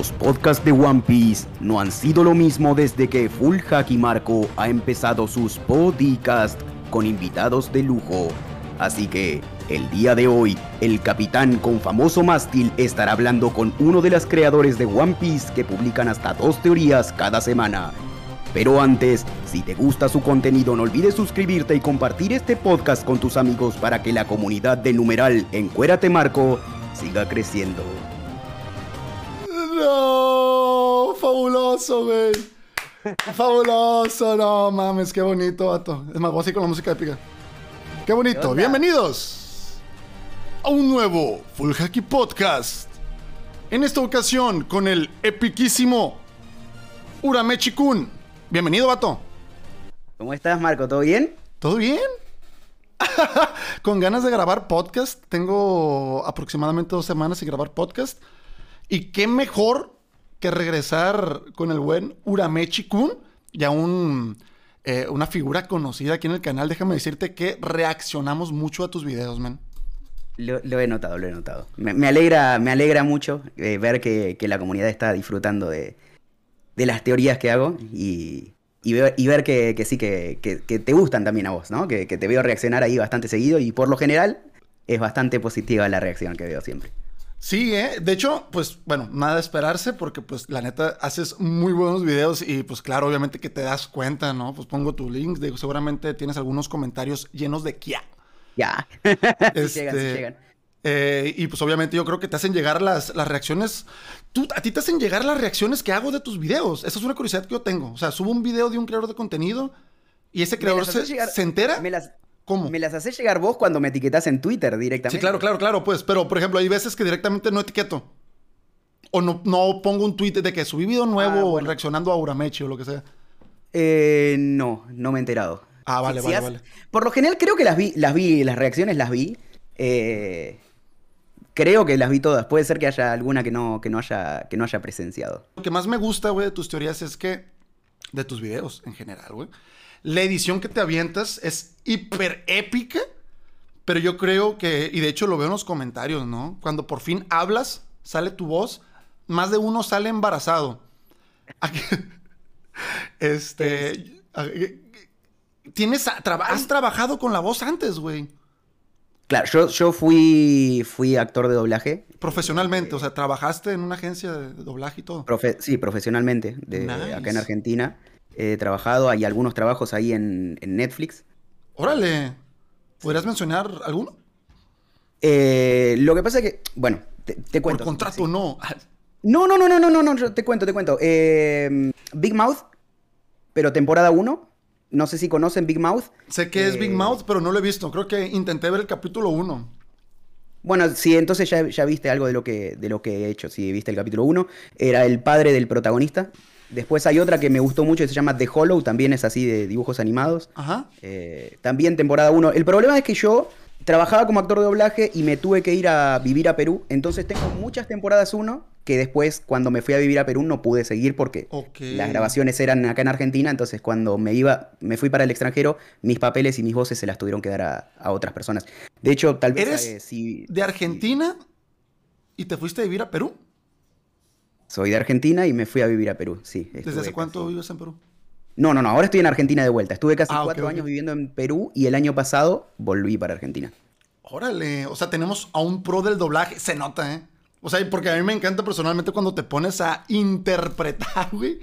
Los podcasts de One Piece no han sido lo mismo desde que Full Haki Marco ha empezado sus podcasts con invitados de lujo. Así que, el día de hoy, el capitán con famoso mástil estará hablando con uno de los creadores de One Piece que publican hasta dos teorías cada semana. Pero antes, si te gusta su contenido, no olvides suscribirte y compartir este podcast con tus amigos para que la comunidad de numeral Encuérate Marco siga creciendo. No, fabuloso, güey. Fabuloso, no mames, qué bonito, vato. Es más, voy así con la música épica. Qué bonito. Bienvenidos a un nuevo Full Hacky Podcast. En esta ocasión con el epiquísimo Uramechi Kun. Bienvenido, vato. ¿Cómo estás, Marco? ¿Todo bien? ¿Todo bien? con ganas de grabar podcast. Tengo aproximadamente dos semanas sin grabar podcast. Y qué mejor que regresar con el buen Uramechi Kun, ya un, eh, una figura conocida aquí en el canal. Déjame decirte que reaccionamos mucho a tus videos, man. Lo, he notado, lo he notado. Me, alegra, me alegra mucho eh, ver que, la comunidad está disfrutando de, las teorías que hago y, ver, que, sí, que, te gustan también a vos, ¿no? Que, te veo reaccionar ahí bastante seguido y por lo general es bastante positiva la reacción que veo siempre. Sí, ¿eh? De hecho, pues, bueno, nada de esperarse porque, pues, la neta, haces muy buenos videos y, pues, claro, obviamente que te das cuenta, ¿no? Pues pongo tu link, digo, seguramente tienes algunos comentarios llenos de kia. Ya. Este, llegan, llegan. Eh, y, pues, obviamente yo creo que te hacen llegar las, las reacciones. Tú, a ti te hacen llegar las reacciones que hago de tus videos. Esa es una curiosidad que yo tengo. O sea, subo un video de un creador de contenido y ese creador se, se, entera. Me las, ¿Cómo? Me las haces llegar vos cuando me etiquetas en Twitter directamente. Sí, claro, claro, claro, pues. Pero, por ejemplo, hay veces que directamente no etiqueto. O no, no pongo un tweet de que subí video nuevo ah, reaccionando a Uramechi o lo que sea. Eh, no, no me he enterado. Ah, vale, vale, vale. Por lo general creo que las vi, las vi, las reacciones las vi. Eh, creo que las vi todas. Puede ser que haya alguna que no, que no, haya, que no haya presenciado. Lo que más me gusta, güey, de tus teorías es que... De tus videos en general, güey la edición que te avientas es hiper épica, pero yo creo que, y de hecho lo veo en los comentarios, ¿no? Cuando por fin hablas, sale tu voz, más de uno sale embarazado. Este. Tienes. has trabajado con la voz antes, güey. Claro, yo, yo fui, fui actor de doblaje. Profesionalmente, o sea, trabajaste en una agencia de doblaje y todo. sí, profesionalmente, de, acá en Argentina he trabajado, hay algunos trabajos ahí en, Netflix. Órale, ¿podrías mencionar alguno? Eh, lo que pasa es que, bueno, te, cuento. Por contrato no. No, no, no, no, no, no, no, te cuento, te cuento. Eh, Big Mouth, pero temporada 1. No sé si conocen Big Mouth. Sé que es Big eh, Mouth, pero no lo he visto. Creo que intenté ver el capítulo 1. Bueno, sí, entonces ya, ya, viste algo de lo, que, de lo que he hecho. Si viste el capítulo 1. Era el padre del protagonista. Después hay otra que me gustó mucho que se llama The Hollow, también es así de dibujos animados. Ajá. Eh, también temporada 1. El problema es que yo trabajaba como actor de doblaje y me tuve que ir a vivir a Perú. Entonces tengo muchas temporadas 1 que después cuando me fui a vivir a Perú no pude seguir porque las grabaciones eran acá en Argentina. Entonces cuando me iba, me fui para el extranjero, mis papeles y mis voces se las tuvieron que dar a, otras personas. De hecho, tal vez... ¿Eres eh, de Argentina y te fuiste a vivir a Perú? Soy de Argentina y me fui a vivir a Perú, sí. ¿Desde hace cuánto vives en Perú? No, no, no, ahora estoy en Argentina de vuelta. Estuve casi ah, cuatro años viviendo en Perú y el año pasado volví para Argentina. Órale, o sea, tenemos a un pro del doblaje, se nota, ¿eh? O sea, porque a mí me encanta personalmente cuando te pones a interpretar, güey.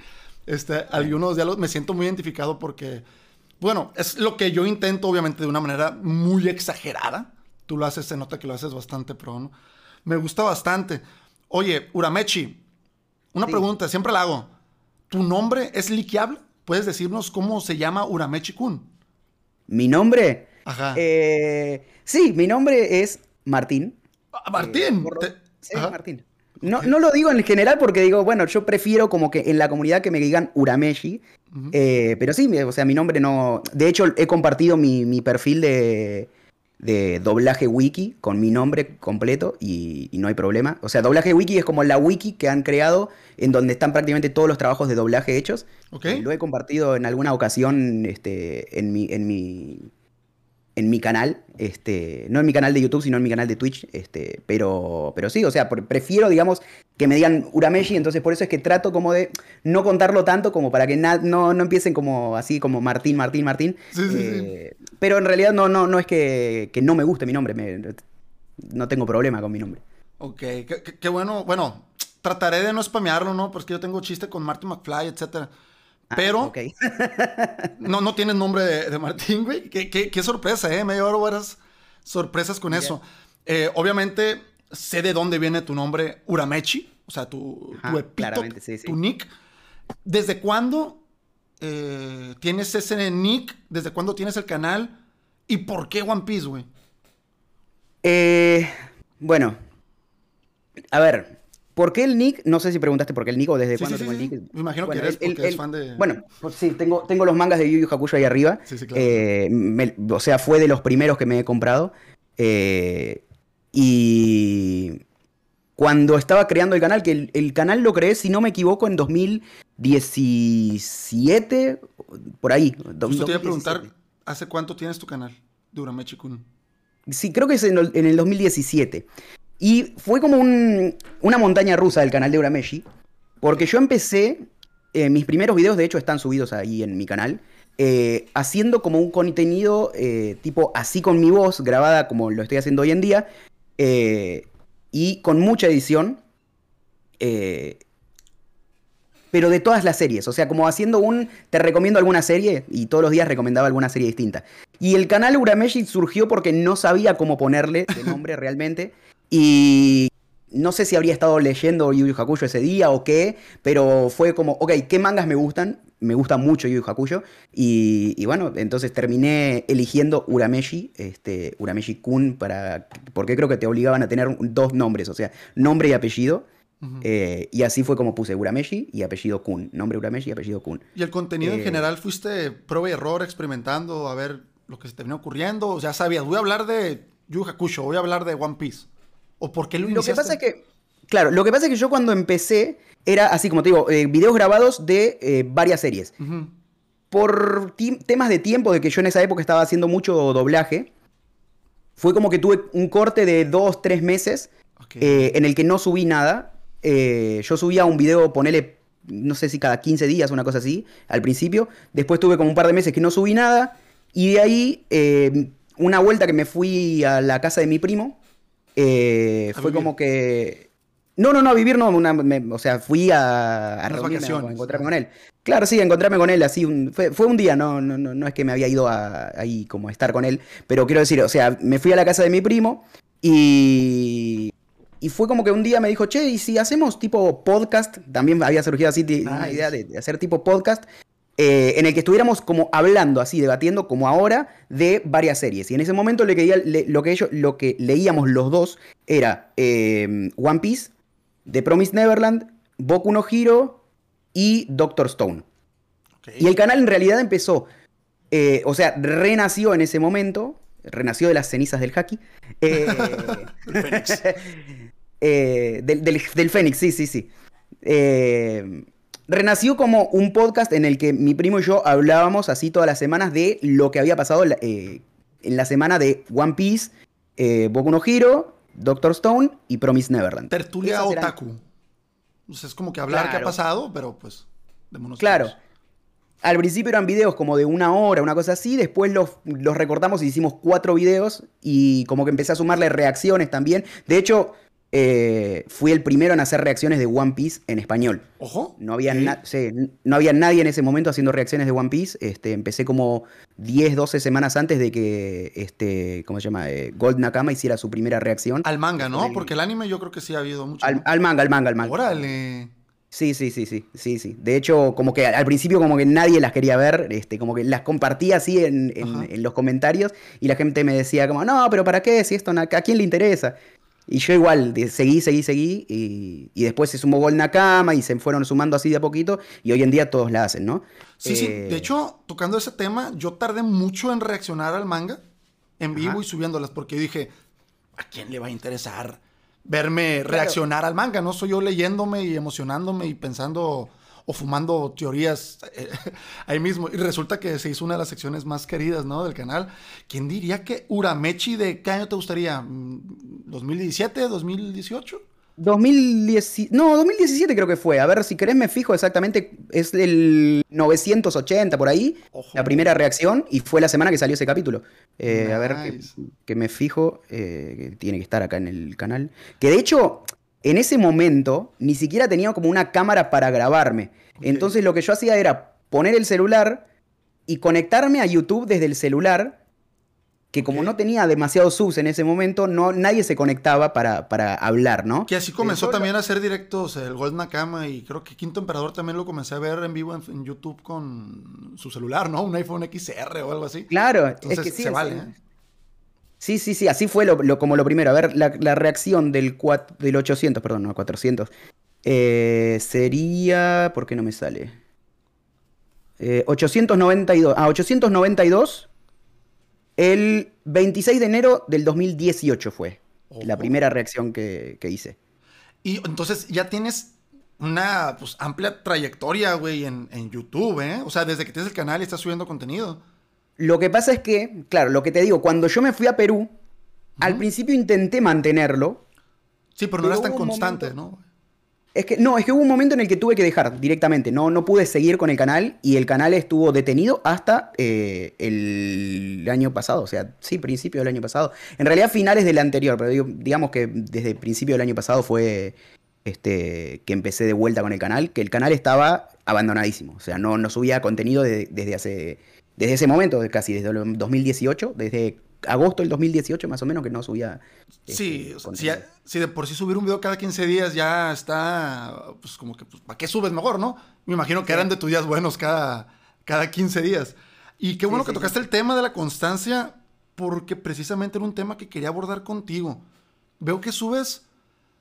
Este, algunos diálogos me siento muy identificado porque, bueno, es lo que yo intento, obviamente, de una manera muy exagerada. Tú lo haces, se nota que lo haces bastante pro, ¿no? Me gusta bastante. Oye, Uramechi, una pregunta, siempre la hago. ¿Tu nombre es liqueable? ¿Puedes decirnos cómo se llama Uramechi Kun? ¿Mi nombre? Ajá. Eh, sí, mi nombre es Martín. Ah, ¿Martín? Eh, sí, Martín. No, no, lo digo en general porque digo, bueno, yo prefiero como que en la comunidad que me digan Urameshi. Eh, pero sí, o sea, mi nombre no. De hecho, he compartido mi perfil de, de doblaje wiki con mi nombre completo y, no hay problema. O sea, doblaje wiki es como la wiki que han creado en donde están prácticamente todos los trabajos de doblaje hechos. Okay. Lo he compartido en alguna ocasión este, en, mi, en, mi, en mi canal, este, no en mi canal de YouTube, sino en mi canal de Twitch, este, pero, pero sí, o sea, prefiero, digamos, que me digan Urameshi, entonces por eso es que trato como de no contarlo tanto como para que no, no empiecen como así, como Martín, Martín, Martín. Sí, sí, eh, Pero en realidad no, no, no es que, no me guste mi nombre, no tengo problema con mi nombre. Ok, qué, bueno, bueno, trataré de no spamearlo, ¿no? Porque yo tengo chiste con Martin McFly, etcétera. Ah, Pero no, no tienes nombre de, Martín, güey. Qué, sorpresa, ¿eh? Me llevaron varias sorpresas con eso. Eh, obviamente, sé de dónde viene tu nombre, Uramechi. O sea, tu, tu tu nick. ¿Desde cuándo eh, tienes ese nick? ¿Desde cuándo tienes el canal? ¿Y por qué One Piece, güey? Eh, bueno, a ver, ¿Por qué el nick? No sé si preguntaste por qué el nick o desde cuándo tengo el nick. Me imagino que eres porque eres fan de. Bueno, pues sí, tengo, tengo los mangas de Yu Yu Hakusho ahí arriba. Sí, sí, claro. Eh, o sea, fue de los primeros que me he comprado. Eh, y cuando estaba creando el canal, que el, canal lo creé, si no me equivoco, en 2017, por ahí. Justo te iba a preguntar, ¿hace cuánto tienes tu canal, Duramechi-kun? Sí, creo que es en el 2017. Y fue como una montaña rusa del canal de Urameshi, porque yo empecé, eh, mis primeros videos de hecho están subidos ahí en mi canal, eh, haciendo como un contenido eh, tipo así con mi voz, grabada como lo estoy haciendo hoy en día, y con mucha edición, pero de todas las series, o sea, como haciendo un, te recomiendo alguna serie, y todos los días recomendaba alguna serie distinta. Y el canal Urameshi surgió porque no sabía cómo ponerle de nombre realmente. Y no sé si habría estado leyendo Yu Yu Hakusho ese día o qué, pero fue como, ok, ¿qué mangas me gustan? Me gusta mucho Yu Yu Hakusho. Y, bueno, entonces terminé eligiendo Urameshi, este, Urameshi Kun, para, porque creo que te obligaban a tener dos nombres, o sea, nombre y apellido. Eh, y así fue como puse Urameshi y apellido Kun. Nombre Urameshi y apellido Kun. ¿Y el contenido en eh, general fuiste prueba y error, experimentando, a ver lo que se terminó ocurriendo? O sea, sabías, voy a hablar de Yu Yu Hakusho, voy a hablar de One Piece. ¿O por qué lo Lo que pasa es que, claro, lo que pasa es que yo cuando empecé era así como te digo, eh, videos grabados de eh, varias series. Por temas de tiempo, de que yo en esa época estaba haciendo mucho doblaje, fue como que tuve un corte de dos, tres meses eh, en el que no subí nada. yo subía un video, ponele, no sé si cada 15 días, una cosa así, al principio. Después tuve como un par de meses que no subí nada. Y de ahí, una vuelta que me fui a la casa de mi primo, eh, fue como que... No, no, no, a vivir no, o sea, fui a, a encontrarme con él. Claro, sí, a encontrarme con él así, fue, un día, no, no, no, es que me había ido a, ahí como a estar con él, pero quiero decir, o sea, me fui a la casa de mi primo y, y fue como que un día me dijo, che, ¿y si hacemos tipo podcast? También había surgido así una idea de, hacer tipo podcast. Eh, en el que estuviéramos como hablando así, debatiendo como ahora de varias series. Y en ese momento lo, que, lo, que, ellos, lo que leíamos los dos era eh, One Piece, The Promised Neverland, Boku no Hero y Doctor Stone. Y el canal en realidad empezó, eh, o sea, renació en ese momento, renació de las cenizas del haki. del, del, del Fénix, sí, sí, sí renació como un podcast en el que mi primo y yo hablábamos así todas las semanas de lo que había pasado eh, en la semana de One Piece, eh, Boku no Hero, Doctor Stone y Promise Neverland. Tertulia otaku. es como que hablar qué ha pasado, pero pues démonos Claro. Al principio eran videos como de una hora, una cosa así, después los, los recortamos y hicimos cuatro videos y como que empecé a sumarle reacciones también. De hecho, eh, fui el primero en hacer reacciones de One Piece en español. Ojo. No había, no había nadie en ese momento haciendo reacciones de One Piece. Este, empecé como 10, 12 semanas antes de que, este, ¿cómo se llama? Eh, Gold Nakama hiciera su primera reacción. Al manga, ¿no? Porque el anime yo creo que sí ha habido mucho. Al, manga, al manga, al manga. Órale. Sí, sí, sí, sí, sí, sí. De hecho, como que al principio como que nadie las quería ver, este, como que las compartía así en, en los comentarios y la gente me decía como, no, pero ¿para qué? Si esto, ¿a quién le interesa? Y yo igual, seguí, seguí, seguí, y, después se sumó Gol Nakama y se fueron sumando así de a poquito, y hoy en día todos la hacen, ¿no? Sí, sí. De eh, hecho, tocando ese tema, yo tardé mucho en reaccionar al manga en vivo y subiéndolas, porque dije, ¿a quién le va a interesar verme reaccionar al manga? No soy yo leyéndome y emocionándome y pensando, o fumando teorías eh, ahí mismo. Y resulta que se hizo una de las secciones más queridas, ¿no? Del canal. ¿Quién diría que Uramechi de qué año te gustaría? ¿2017? ¿2018? 2010, no, 2017 creo que fue. A ver, si querés me fijo exactamente, es el 980 por ahí, la primera reacción, y fue la semana que salió ese capítulo. Eh, a ver, que, me fijo, eh, que tiene que estar acá en el canal. Que de hecho, en ese momento, ni siquiera tenía como una cámara para grabarme. Entonces lo que yo hacía era poner el celular y conectarme a YouTube desde el celular que como no tenía demasiados subs en ese momento, no, nadie se conectaba para, para hablar, ¿no? Que así comenzó también a hacer directos el Gold Nakama y creo que Quinto Emperador también lo comencé a ver en vivo en, YouTube con su celular, ¿no? Un iPhone XR o algo así. Claro, es que sí. Se vale, ¿eh? Sí, sí, sí, así fue lo, como lo primero. A ver, la, reacción del, del 800, perdón, no, 400. Eh, sería... ¿Por qué no me sale? 892. Eh, ah, 892 el 26 de enero del 2018 fue la primera reacción que, hice. Y entonces ya tienes una pues, amplia trayectoria, güey, en, YouTube, ¿eh? O sea, desde que tienes el canal y estás subiendo contenido. Lo que pasa es que, claro, lo que te digo, cuando yo me fui a Perú, al principio intenté mantenerlo. Sí, pero no eras tan constante, ¿no? Es que, no, es que hubo un momento en el que tuve que dejar directamente. No, no pude seguir con el canal y el canal estuvo detenido hasta eh, el año pasado. O sea, sí, principio del año pasado. En realidad, finales del anterior, pero digamos que desde el principio del año pasado fue este, que empecé de vuelta con el canal, que el canal estaba abandonadísimo. O sea, no, no subía contenido desde hace. Desde ese momento, casi desde el 2018, desde agosto del 2018 más o menos que no subía. Sí, este, si, de por sí subir un video cada 15 días ya está, pues como que, pues, ¿para qué subes mejor, no? Me imagino que eran de tus días buenos cada, cada 15 días. Y qué bueno que tocaste el tema de la constancia, porque precisamente era un tema que quería abordar contigo. Veo que subes,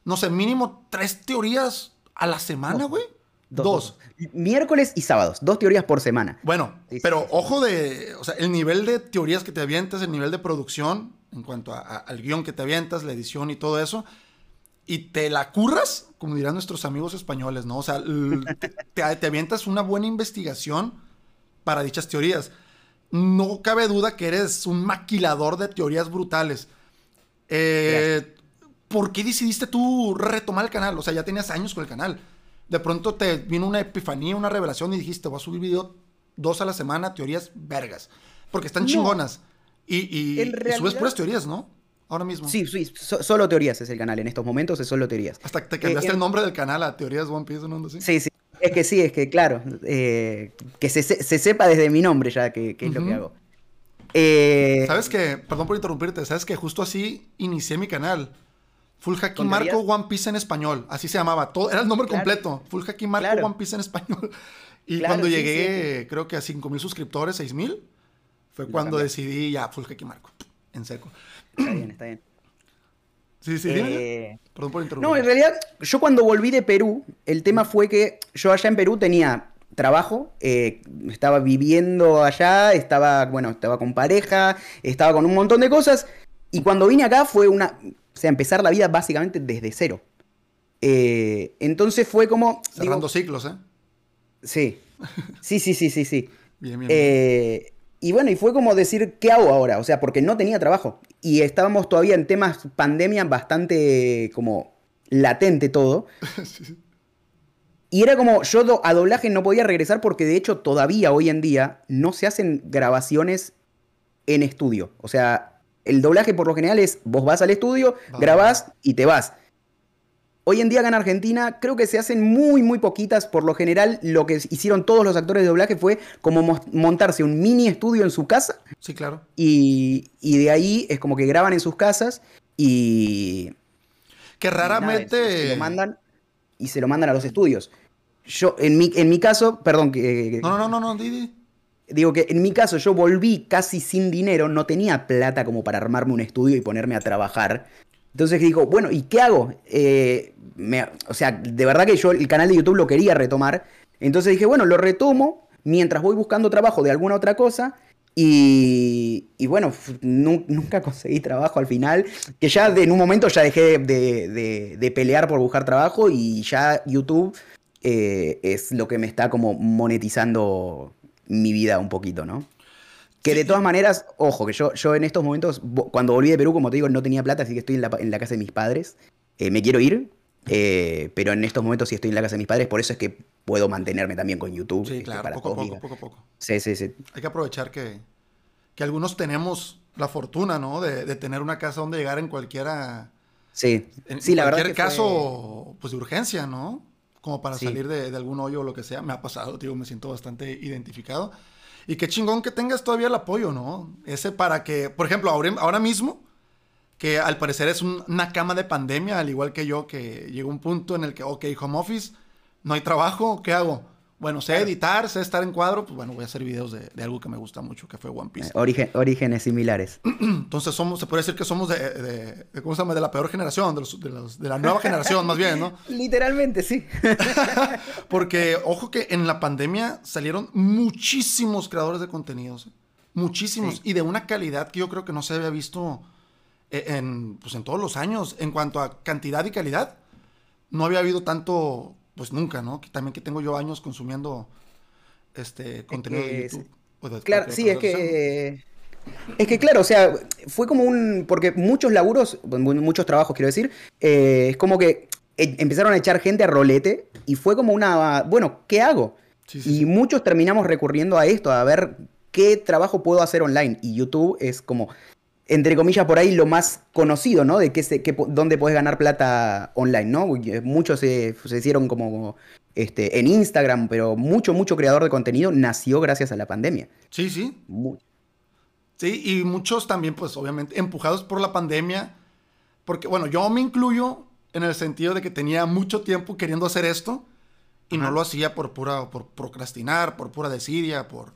no sé, mínimo tres teorías a la semana, güey. Dos, Miércoles y sábados, dos teorías por semana. Bueno, pero ojo de, o sea, el nivel de teorías que te avientas, el nivel de producción, en cuanto al guion que te avientas, la edición y todo eso, y te la curras, como dirán nuestros amigos españoles, ¿no? O sea, te, avientas una buena investigación para dichas teorías. No cabe duda que eres un maquilador de teorías brutales. Eh, ¿Por qué decidiste tú retomar el canal? O sea, ya tenías años con el canal de pronto te vino una epifanía, una revelación y dijiste, voy a subir video dos a la semana, teorías vergas. Porque están chingonas. Y, y, subes puras teorías, ¿no? Ahora mismo. Sí, sí, solo teorías es el canal. En estos momentos es solo teorías. Hasta que te cambiaste eh, el nombre del canal a Teorías One Piece, ¿no? ¿Sí? sí, sí. Es que sí, es que claro. Eh, que se, sepa desde mi nombre ya que, es lo que hago. Eh, ¿Sabes que Perdón por interrumpirte. ¿Sabes que Justo así inicié mi canal. Full Haki Marco One Piece en español. Así se llamaba. Todo, era el nombre completo. Full Haki Marco One Piece en español. Y cuando llegué, creo que a 5.000 suscriptores, 6.000, fue cuando decidí ya Full Haki Marco. En seco. Está bien, está bien. Sí, sí, eh... Perdón por interrumpir. No, en realidad, yo cuando volví de Perú, el tema fue que yo allá en Perú tenía trabajo, eh, estaba viviendo allá, estaba, bueno, estaba con pareja, estaba con un montón de cosas. Y cuando vine acá fue una o sea, empezar la vida básicamente desde cero. Eh, entonces fue como. Cerrando ciclos, ¿eh? Sí. Sí, sí, sí, sí, sí. bien, bien, eh, y bueno, y fue como decir, ¿qué hago ahora? O sea, porque no tenía trabajo. Y estábamos todavía en temas pandemia bastante como latente todo. Y era como, yo a doblaje no podía regresar porque de hecho todavía hoy en día no se hacen grabaciones en estudio. O sea, el doblaje por lo general es vos vas al estudio, grabás y te vas. Hoy en día acá en Argentina creo que se hacen muy, muy poquitas. Por lo general, lo que hicieron todos los actores de doblaje fue como montarse un mini estudio en su casa. Sí, claro. Y, de ahí es como que graban en sus casas y... Que raramente... se lo mandan y se lo mandan a los estudios. Yo, en mi, en mi caso, perdón que... No, no, no, no, Didi. Digo que en mi caso yo volví casi sin dinero, no tenía plata como para armarme un estudio y ponerme a trabajar. Entonces digo, bueno, ¿y qué hago? Eh, o sea, de verdad que yo el canal de YouTube lo quería retomar. Entonces dije, bueno, lo retomo mientras voy buscando trabajo de alguna otra cosa. Y, bueno, nunca conseguí trabajo al final. Que ya en un momento ya dejé de, de pelear por buscar trabajo y ya YouTube eh, es lo que me está como monetizando mi vida un poquito, ¿no? Que de todas maneras, ojo, que yo, yo en estos momentos, cuando volví de Perú, como te digo, no tenía plata, así que estoy en la, en la casa de mis padres. Eh, me quiero ir, eh, pero en estos momentos sí estoy en la casa de mis padres, por eso es que puedo mantenerme también con YouTube. Sí, este, claro, para poco a poco, poco a poco. Sí, sí, sí. Hay que aprovechar que, que algunos tenemos la fortuna, ¿no? De, de tener una casa donde llegar en cualquiera... Sí, En sí la verdad cualquier que fue- caso, pues de urgencia, ¿no? Como para Sí. salir de, de algún hoyo o lo que sea. Me ha pasado, digo, me siento bastante identificado. Y qué chingón que tengas todavía el apoyo, ¿no? Ese para que, por ejemplo, ahora, ahora mismo, que al parecer es un- una cama de pandemia, al igual que yo, que llegó un punto en el que, ok, home office, no hay trabajo, ¿qué hago? Bueno, sé editar, sé estar en cuadro, pues bueno, voy a hacer videos de, de algo que me gusta mucho, que fue One Piece. eh, origen- orígenes similares. Entonces somos, se puede decir que somos de, de- de- ¿cómo se llama? De la peor generación, de, los- los- la nueva generación más bien, ¿no? Literalmente, sí. Porque, ojo que en la pandemia salieron muchísimos creadores de contenidos. ¿eh? Muchísimos. Sí. Y de una calidad que yo creo que no se había visto eh, en, pues, en todos los años. En cuanto a cantidad y calidad, no había habido tanto, pues nunca, ¿no? Que también que tengo yo años consumiendo este contenido de que YouTube. sí. o de Claro, sí, es que. Es que claro, o sea, fue como un. Porque muchos laburos, mu- muchos trabajos, quiero decir, eh, es como que e- empezaron a echar gente a rolete y fue como una. Bueno, ¿qué hago? Sí, sí, y sí. muchos terminamos recurriendo a esto, a ver qué trabajo puedo hacer online. Y YouTube es como, entre comillas, por ahí lo más conocido, ¿no? De qué se, qué dónde puedes ganar plata online, ¿no? Eh, Muchos se, se hicieron como este, en Instagram, pero mucho, mucho creador de contenido nació gracias a la pandemia. Sí, sí. Sí, y muchos también, pues obviamente, empujados por la pandemia. Porque, bueno, yo me incluyo en el sentido de que tenía mucho tiempo queriendo hacer esto y no lo hacía por pura, por procrastinar, por pura desidia, por,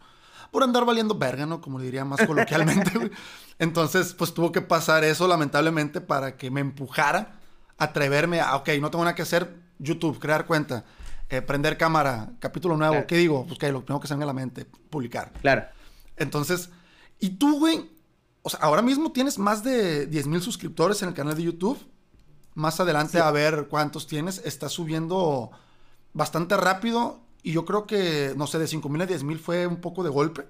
por andar valiendo verga, ¿no? Como diría más coloquialmente, güey. Entonces, pues tuvo que pasar eso, lamentablemente, para que me empujara a atreverme a, ok, no tengo nada que hacer, YouTube, crear cuenta, eh, prender cámara, capítulo nuevo, Claro. ¿qué digo? Pues que lo primero que se venga a la mente, publicar. Claro. Entonces, y tú, güey, o sea, ahora mismo tienes más de 10 mil suscriptores en el canal de YouTube. Más adelante a ver cuántos tienes. Está subiendo bastante rápido. Y yo creo que, no sé, de 5 mil a 10 mil fue un poco de golpe.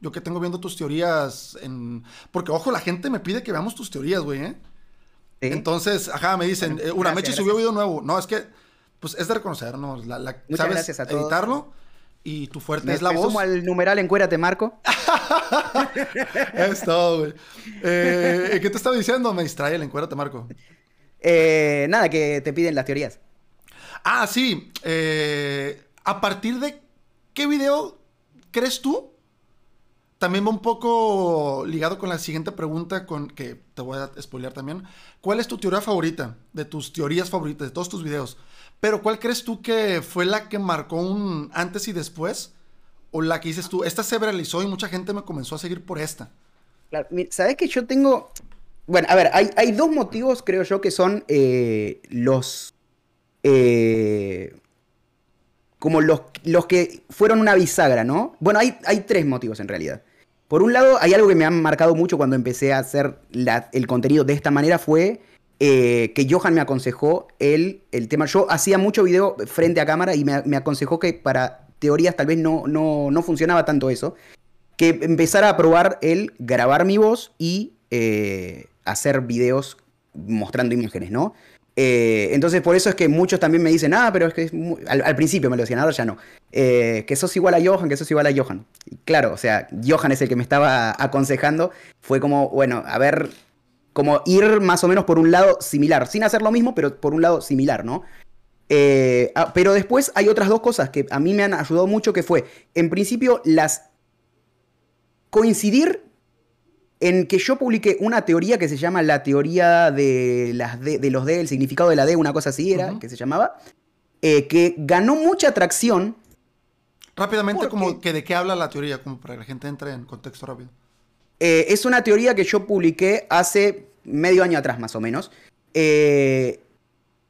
Yo que tengo viendo tus teorías en... Porque, ojo, la gente me pide que veamos tus teorías, güey, ¿eh? Sí. Entonces, ajá, me dicen, eh, una gracias, Mechi subió video nuevo. No, es que, pues es de reconocer, ¿no? La, la- Muchas sabes gracias a todos. editarlo y tu fuerte Me, es la voz. sumo al numeral Encuérate, Marco. Es todo, güey. Eh, ¿Qué te estaba diciendo? Me distrae el encuérdate, Marco. Eh, nada, que te piden las teorías. Ah, sí. eh, ¿A partir de qué video crees tú? También va un poco ligado con la siguiente pregunta, con que te voy a spoilear también. ¿Cuál es tu teoría favorita? De tus teorías favoritas, de todos tus videos. Pero ¿cuál crees tú que fue la que marcó un antes y después? O la que dices tú, esta se viralizó y mucha gente me comenzó a seguir por esta. Claro, ¿Sabes que yo tengo... Bueno, a ver, hay, hay dos motivos, creo yo, que son eh, los... eh, como los, los que fueron una bisagra, ¿no? Bueno, hay, hay tres motivos en realidad. Por un lado, hay algo que me ha marcado mucho cuando empecé a hacer el contenido de esta manera, fue eh, que Johan me aconsejó el, el tema. Yo hacía mucho video frente a cámara y me, me aconsejó que para teorías tal vez no, no, no funcionaba tanto eso. Que empezara a probar el grabar mi voz y eh, hacer videos mostrando imágenes, ¿no? Eh, entonces por eso es que muchos también me dicen, ah, pero es que es mu-". al, principio me lo decían, ahora ya no. Eh, que sos igual a Johan, que sos igual a Johan. Claro, o sea, Johan es el que me estaba aconsejando. Fue como, bueno, a ver, como ir más o menos por un lado similar, sin hacer lo mismo, pero por un lado similar, ¿no? Eh, ah, pero después hay otras dos cosas que a mí me han ayudado mucho, que fue, en principio, las coincidir en que yo publiqué una teoría que se llama la teoría de, las D- de los D, el significado de la D, una cosa así era, que se llamaba, eh, que ganó mucha atracción. Rápidamente, ¿Por como que de qué habla la teoría, como para que la gente entre en contexto rápido. Eh, es una teoría que yo publiqué hace medio año atrás, más o menos. Eh,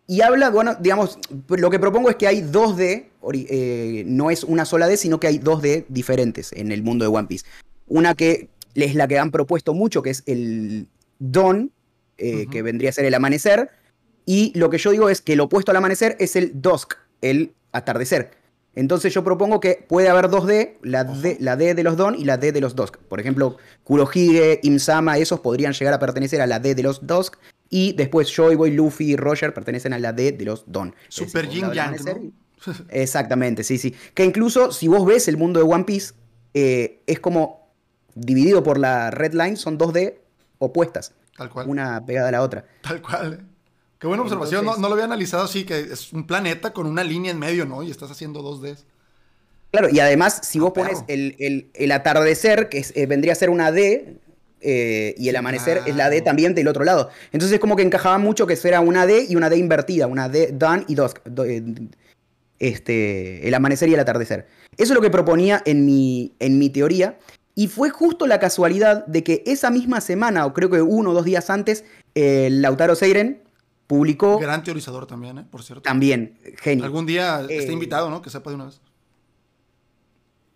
y habla, bueno, digamos, lo que propongo es que hay dos D, eh, no es una sola D, sino que hay dos D diferentes en el mundo de One Piece. Una que es la que han propuesto mucho, que es el Dawn, eh, que vendría a ser el amanecer. Y lo que yo digo es que el opuesto al amanecer es el Dusk, el atardecer. Entonces yo propongo que puede haber dos D, la D, la D de los Don y la D de los Dusk. Por ejemplo, Kurohige, Imsama, esos podrían llegar a pertenecer a la D de los Dusk. Y después Joy Boy, Luffy y Roger pertenecen a la D de los Don. Super Yin Yang. ¿no? Exactamente, sí, sí. Que incluso si vos ves el mundo de One Piece, eh, es como dividido por la red line, son dos D opuestas. Tal cual. Una pegada a la otra. Tal cual. Qué buena observación. No, lo había analizado así, que es un planeta con una línea en medio, ¿no? Y estás haciendo dos Ds. Claro, y además, si vos pones el, atardecer, que eh, vendría a ser una D, eh, y el amanecer es la D también del otro lado. Entonces, como que encajaba mucho que fuera una D y una D invertida, una D done y dos. Eh, este, el amanecer y el atardecer. Eso es lo que proponía en mi, en mi teoría. Y fue justo la casualidad de que esa misma semana, o creo que uno o dos días antes, Lautaro Seiren, publicó. Gran teorizador también, ¿eh? por cierto. También, genio. Algún día está eh, invitado, ¿no? Que sepa de una vez.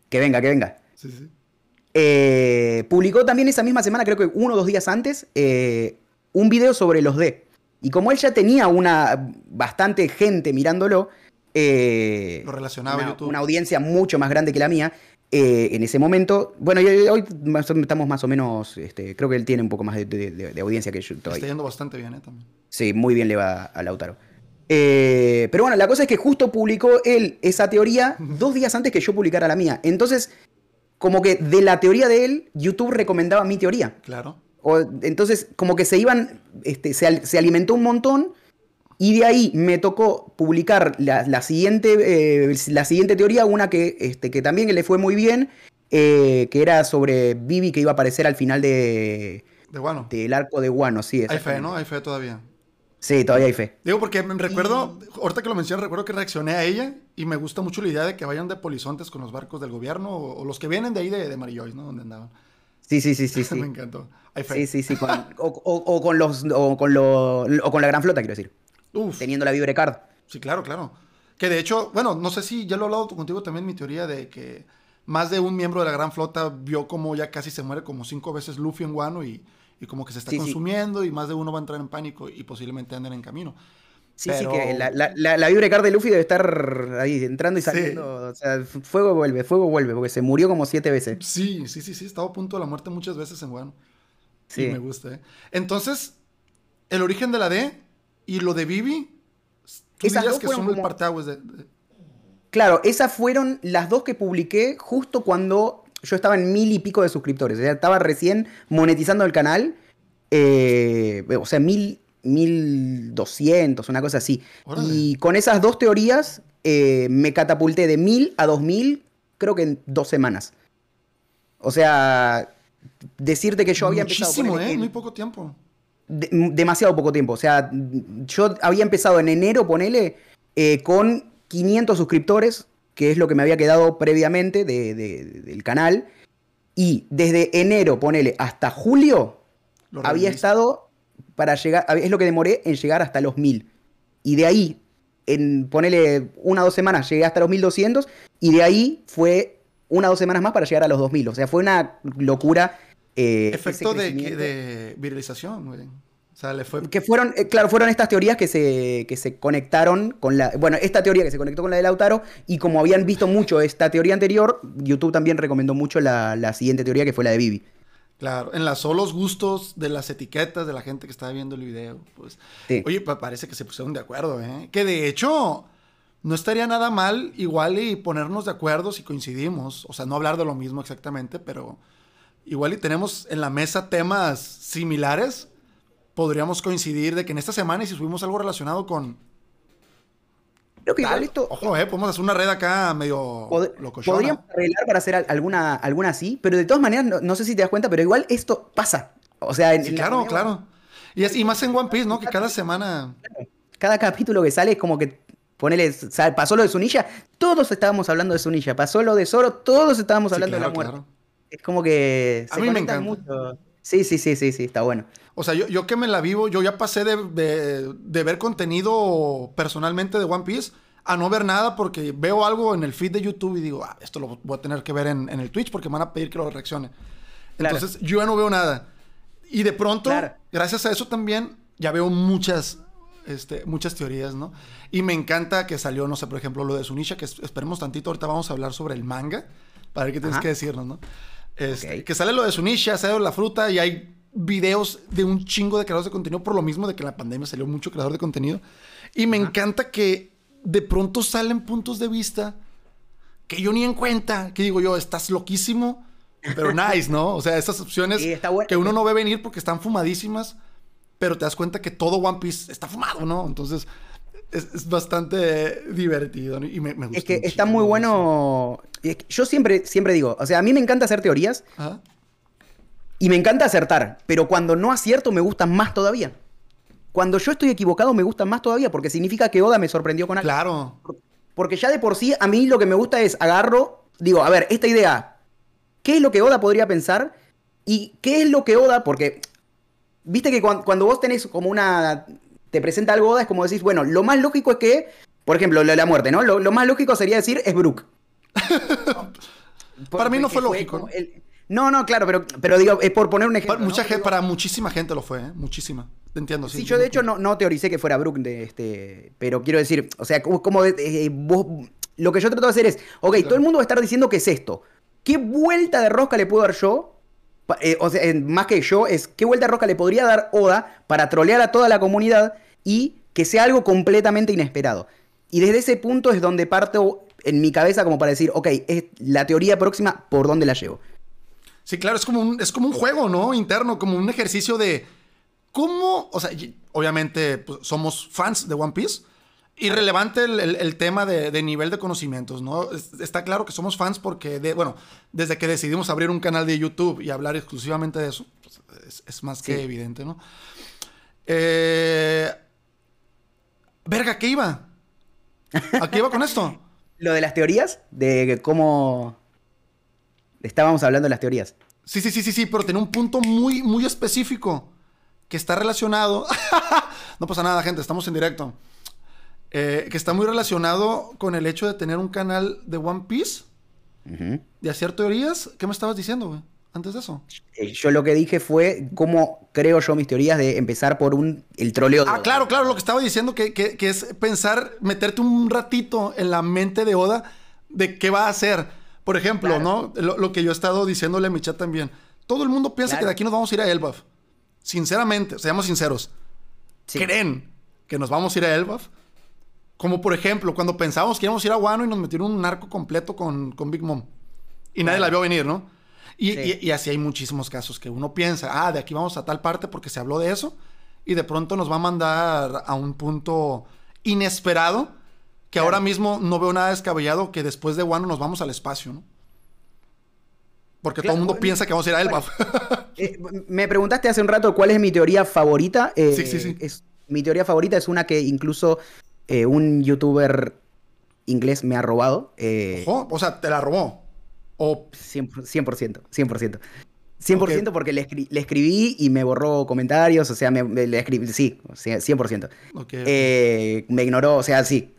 Que venga, que venga. Sí, sí. Eh, publicó también esa misma semana, creo que uno o dos días antes, eh, un video sobre los D. Y como él ya tenía una bastante gente mirándolo, lo relacionaba una, YouTube. una audiencia mucho más grande que la mía, eh, en ese momento, bueno, hoy estamos más o menos, este, creo que él tiene un poco más de, audiencia que yo todavía. Está yendo bastante bien, ¿eh? También. Sí, muy bien le va a Lautaro. Eh, pero bueno, la cosa es que justo publicó él esa teoría dos días antes que yo publicara la mía. Entonces, como que de la teoría de él, YouTube recomendaba mi teoría. Claro. O, entonces, como que se iban, este, se, se alimentó un montón y de ahí me tocó publicar la, siguiente, eh, la siguiente teoría, una que, este, que también le fue muy bien, eh, que era sobre Vivi que iba a aparecer al final de... De Guano. Del arco de Guano, sí. Hay fe, ¿no? Hay fe todavía. Sí, todavía hay fe. Digo, porque me recuerdo, ahorita que lo mencioné, recuerdo que reaccioné a ella y me gusta mucho la idea de que vayan de polizontes con los barcos del gobierno o, los que vienen de ahí de, de Marillois, ¿no? Donde andaban. Sí, sí, sí, sí. sí. me encantó. Hay fe. Sí, sí, sí. o, con los, o, con lo, o con la gran flota, quiero decir teniendo la Vibre Card. Sí, claro, claro. Que de hecho, bueno, no sé si ya lo he hablado contigo también, mi teoría de que más de un miembro de la gran flota vio como ya casi se muere como cinco veces Luffy en Guano y, como que se está consumiendo y más de uno va a entrar en pánico y posiblemente anden en camino. Sí, sí, que la, la, la, Vibre Card de Luffy debe estar ahí entrando y saliendo. O sea, fuego vuelve, fuego vuelve, porque se murió como siete veces. Sí, sí, sí, sí, estaba a punto de la muerte muchas veces en Guano. Sí. me gusta, ¿eh? Entonces, el origen de la D y lo de Vivi, ¿tú dirías que son el parteaguas de, Claro, esas fueron las dos que publiqué justo cuando yo estaba en mil y pico de suscriptores. O sea, estaba recién monetizando el canal. Eh, o sea, mil, mil doscientos, una cosa así. Y con esas dos teorías eh, me catapulté de mil a dos mil, creo que en dos semanas. O sea, decirte que yo había Muchísimo, ¿eh? Muy poco tiempo demasiado poco tiempo. O sea, yo había empezado en enero, ponele, eh, con 500 suscriptores, que es lo que me había quedado previamente del canal. Y desde enero, ponele, hasta julio, había estado para llegar, es lo que demoré en llegar hasta los 1000. Y de ahí, en ponele una o dos semanas, llegué hasta los 1200. Y de ahí fue una o dos semanas más para llegar a los 2000. O sea, fue una locura eh, Efecto de, de, viralización, güey. O sea, le fue... Que fueron, eh, claro, fueron estas teorías que se, que se conectaron con la... Bueno, esta teoría que se conectó con la de Lautaro y como habían visto mucho esta teoría anterior, YouTube también recomendó mucho la, siguiente teoría que fue la de Vivi. Claro, enlazó los gustos de las etiquetas de la gente que estaba viendo el video. Pues. Oye, parece que se pusieron de acuerdo, ¿eh? Que de hecho, no estaría nada mal igual y ponernos de acuerdo si coincidimos. O sea, no hablar de lo mismo exactamente, pero igual y tenemos en la mesa temas similares, podríamos coincidir de que en esta semana y si subimos algo relacionado con... Creo que igual esto... Ojo, eh, podemos hacer una red acá medio Podríamos arreglar para hacer alguna, alguna así, pero de todas maneras, no, sé si te das cuenta, pero igual esto pasa. O sea, en, sí, claro, claro. Y, es, y más en One Piece, ¿no? Que cada semana... Cada capítulo que sale es como que Ponele, pasó lo de Sunilla, todos estábamos hablando de Sunilla. Pasó lo de Zoro, todos estábamos hablando de la muerte. Es como que se a mí me encanta. mucho. Sí, sí, sí, sí, sí, está bueno. O sea, yo, yo que me la vivo, yo ya pasé de, ver contenido personalmente de One Piece a no ver nada porque veo algo en el feed de YouTube y digo, ah, esto lo voy a tener que ver en, el Twitch porque me van a pedir que lo reaccione. Entonces, yo ya no veo nada. Y de pronto, gracias a eso también, ya veo muchas este, muchas teorías, ¿no? Y me encanta que salió, no sé, por ejemplo, lo de Sunisha, que esperemos tantito, ahorita vamos a hablar sobre el manga, para ver qué tienes que decirnos, ¿no? Este, Que sale lo de Sunisha, sale la fruta y hay videos de un chingo de creadores de contenido por lo mismo de que en la pandemia salió mucho creador de contenido. Y me encanta que de pronto salen puntos de vista que yo ni en cuenta, que digo yo, estás loquísimo, pero nice, ¿no? O sea, esas opciones que uno no ve venir porque están fumadísimas, pero te das cuenta que todo One Piece está fumado, ¿no? Entonces, es, bastante divertido y me, gusta. Es que está muy bueno. Yo siempre, siempre digo, o sea, a mí me encanta hacer teorías y me encanta acertar, pero cuando no acierto me gusta más todavía. Cuando yo estoy equivocado me gusta más todavía porque significa que Oda me sorprendió con algo. Claro. Porque ya de por sí a mí lo que me gusta es agarro, digo, a ver, esta idea, ¿qué es lo que Oda podría pensar? ¿Y qué es lo que Oda? Porque, viste que cuando, vos tenés como una... Te presenta algo Oda, es como decís, bueno, lo más lógico es que, por ejemplo, lo de la muerte, ¿no? Lo, más lógico sería decir es Brook. Para mí no fue lógico. ¿no? No, no, claro, pero, pero digo, es por poner un ejemplo. Para, mucha gente, para muchísima gente lo fue, ¿eh? Muchísima. Te entiendo, sí. Sí, yo de hecho no, no teoricé que fuera Brook de este. Pero quiero decir, o sea, como eh, lo que yo trato de hacer es, ok, todo el mundo va a estar diciendo que es esto. ¿Qué vuelta de rosca le puedo dar yo? Eh, o sea, más que yo, es qué vuelta de rosca le podría dar Oda para trolear a toda la comunidad y que sea algo completamente inesperado. Y desde ese punto es donde parto en mi cabeza como para decir, ok, es la teoría próxima, ¿por dónde la llevo? Sí, claro, es como un, es como un juego, ¿no? Interno, como un ejercicio de cómo, o sea, obviamente pues, somos fans de One Piece. Irrelevante el, el, tema de, nivel de conocimientos, ¿no? está claro que somos fans porque, de, bueno, desde que decidimos abrir un canal de YouTube y hablar exclusivamente de eso, pues, es, más que evidente, ¿no? Eh, verga, ¿qué iba? ¿A qué iba con esto? Lo de las teorías, de cómo Estábamos hablando de las teorías. Sí, sí, sí, sí, sí, pero tiene un punto muy, muy específico que está relacionado. no pasa nada, gente, estamos en directo. Eh, que está muy relacionado con el hecho de tener un canal de One Piece. De hacer teorías. ¿Qué me estabas diciendo, güey? Antes de eso. Eh, yo lo que dije fue cómo creo yo mis teorías de empezar por un el troleo de Ah, claro, claro, lo que estaba diciendo que, que, que, es pensar, meterte un ratito en la mente de Oda de qué va a hacer. Por ejemplo, ¿no? Lo, que yo he estado diciéndole a mi chat también. Todo el mundo piensa que de aquí nos vamos a ir a Elbaf. Sinceramente, seamos sinceros. ¿Creen que nos vamos a ir a Elbaf? Como por ejemplo, cuando pensábamos que íbamos a ir a Wano y nos metieron un narco completo con, con Big Mom. Y nadie la vio venir, ¿no? Y, así hay muchísimos casos que uno piensa, ah, de aquí vamos a tal parte porque se habló de eso. Y de pronto nos va a mandar a un punto inesperado que ahora mismo no veo nada descabellado que después de Wano nos vamos al espacio, ¿no? Porque todo el mundo piensa que vamos a ir a Elbaf. Eh, me preguntaste hace un rato cuál es mi teoría favorita. Eh, sí, sí, sí. Es, mi teoría favorita es una que incluso eh, un youtuber inglés me ha robado. Ojo, o sea, te la robó. O... 100%, 100%. 100%. 100% porque le, escribí y me borró comentarios, o sea, me, le escribí, sí, 100%. me ignoró, o sea, sí,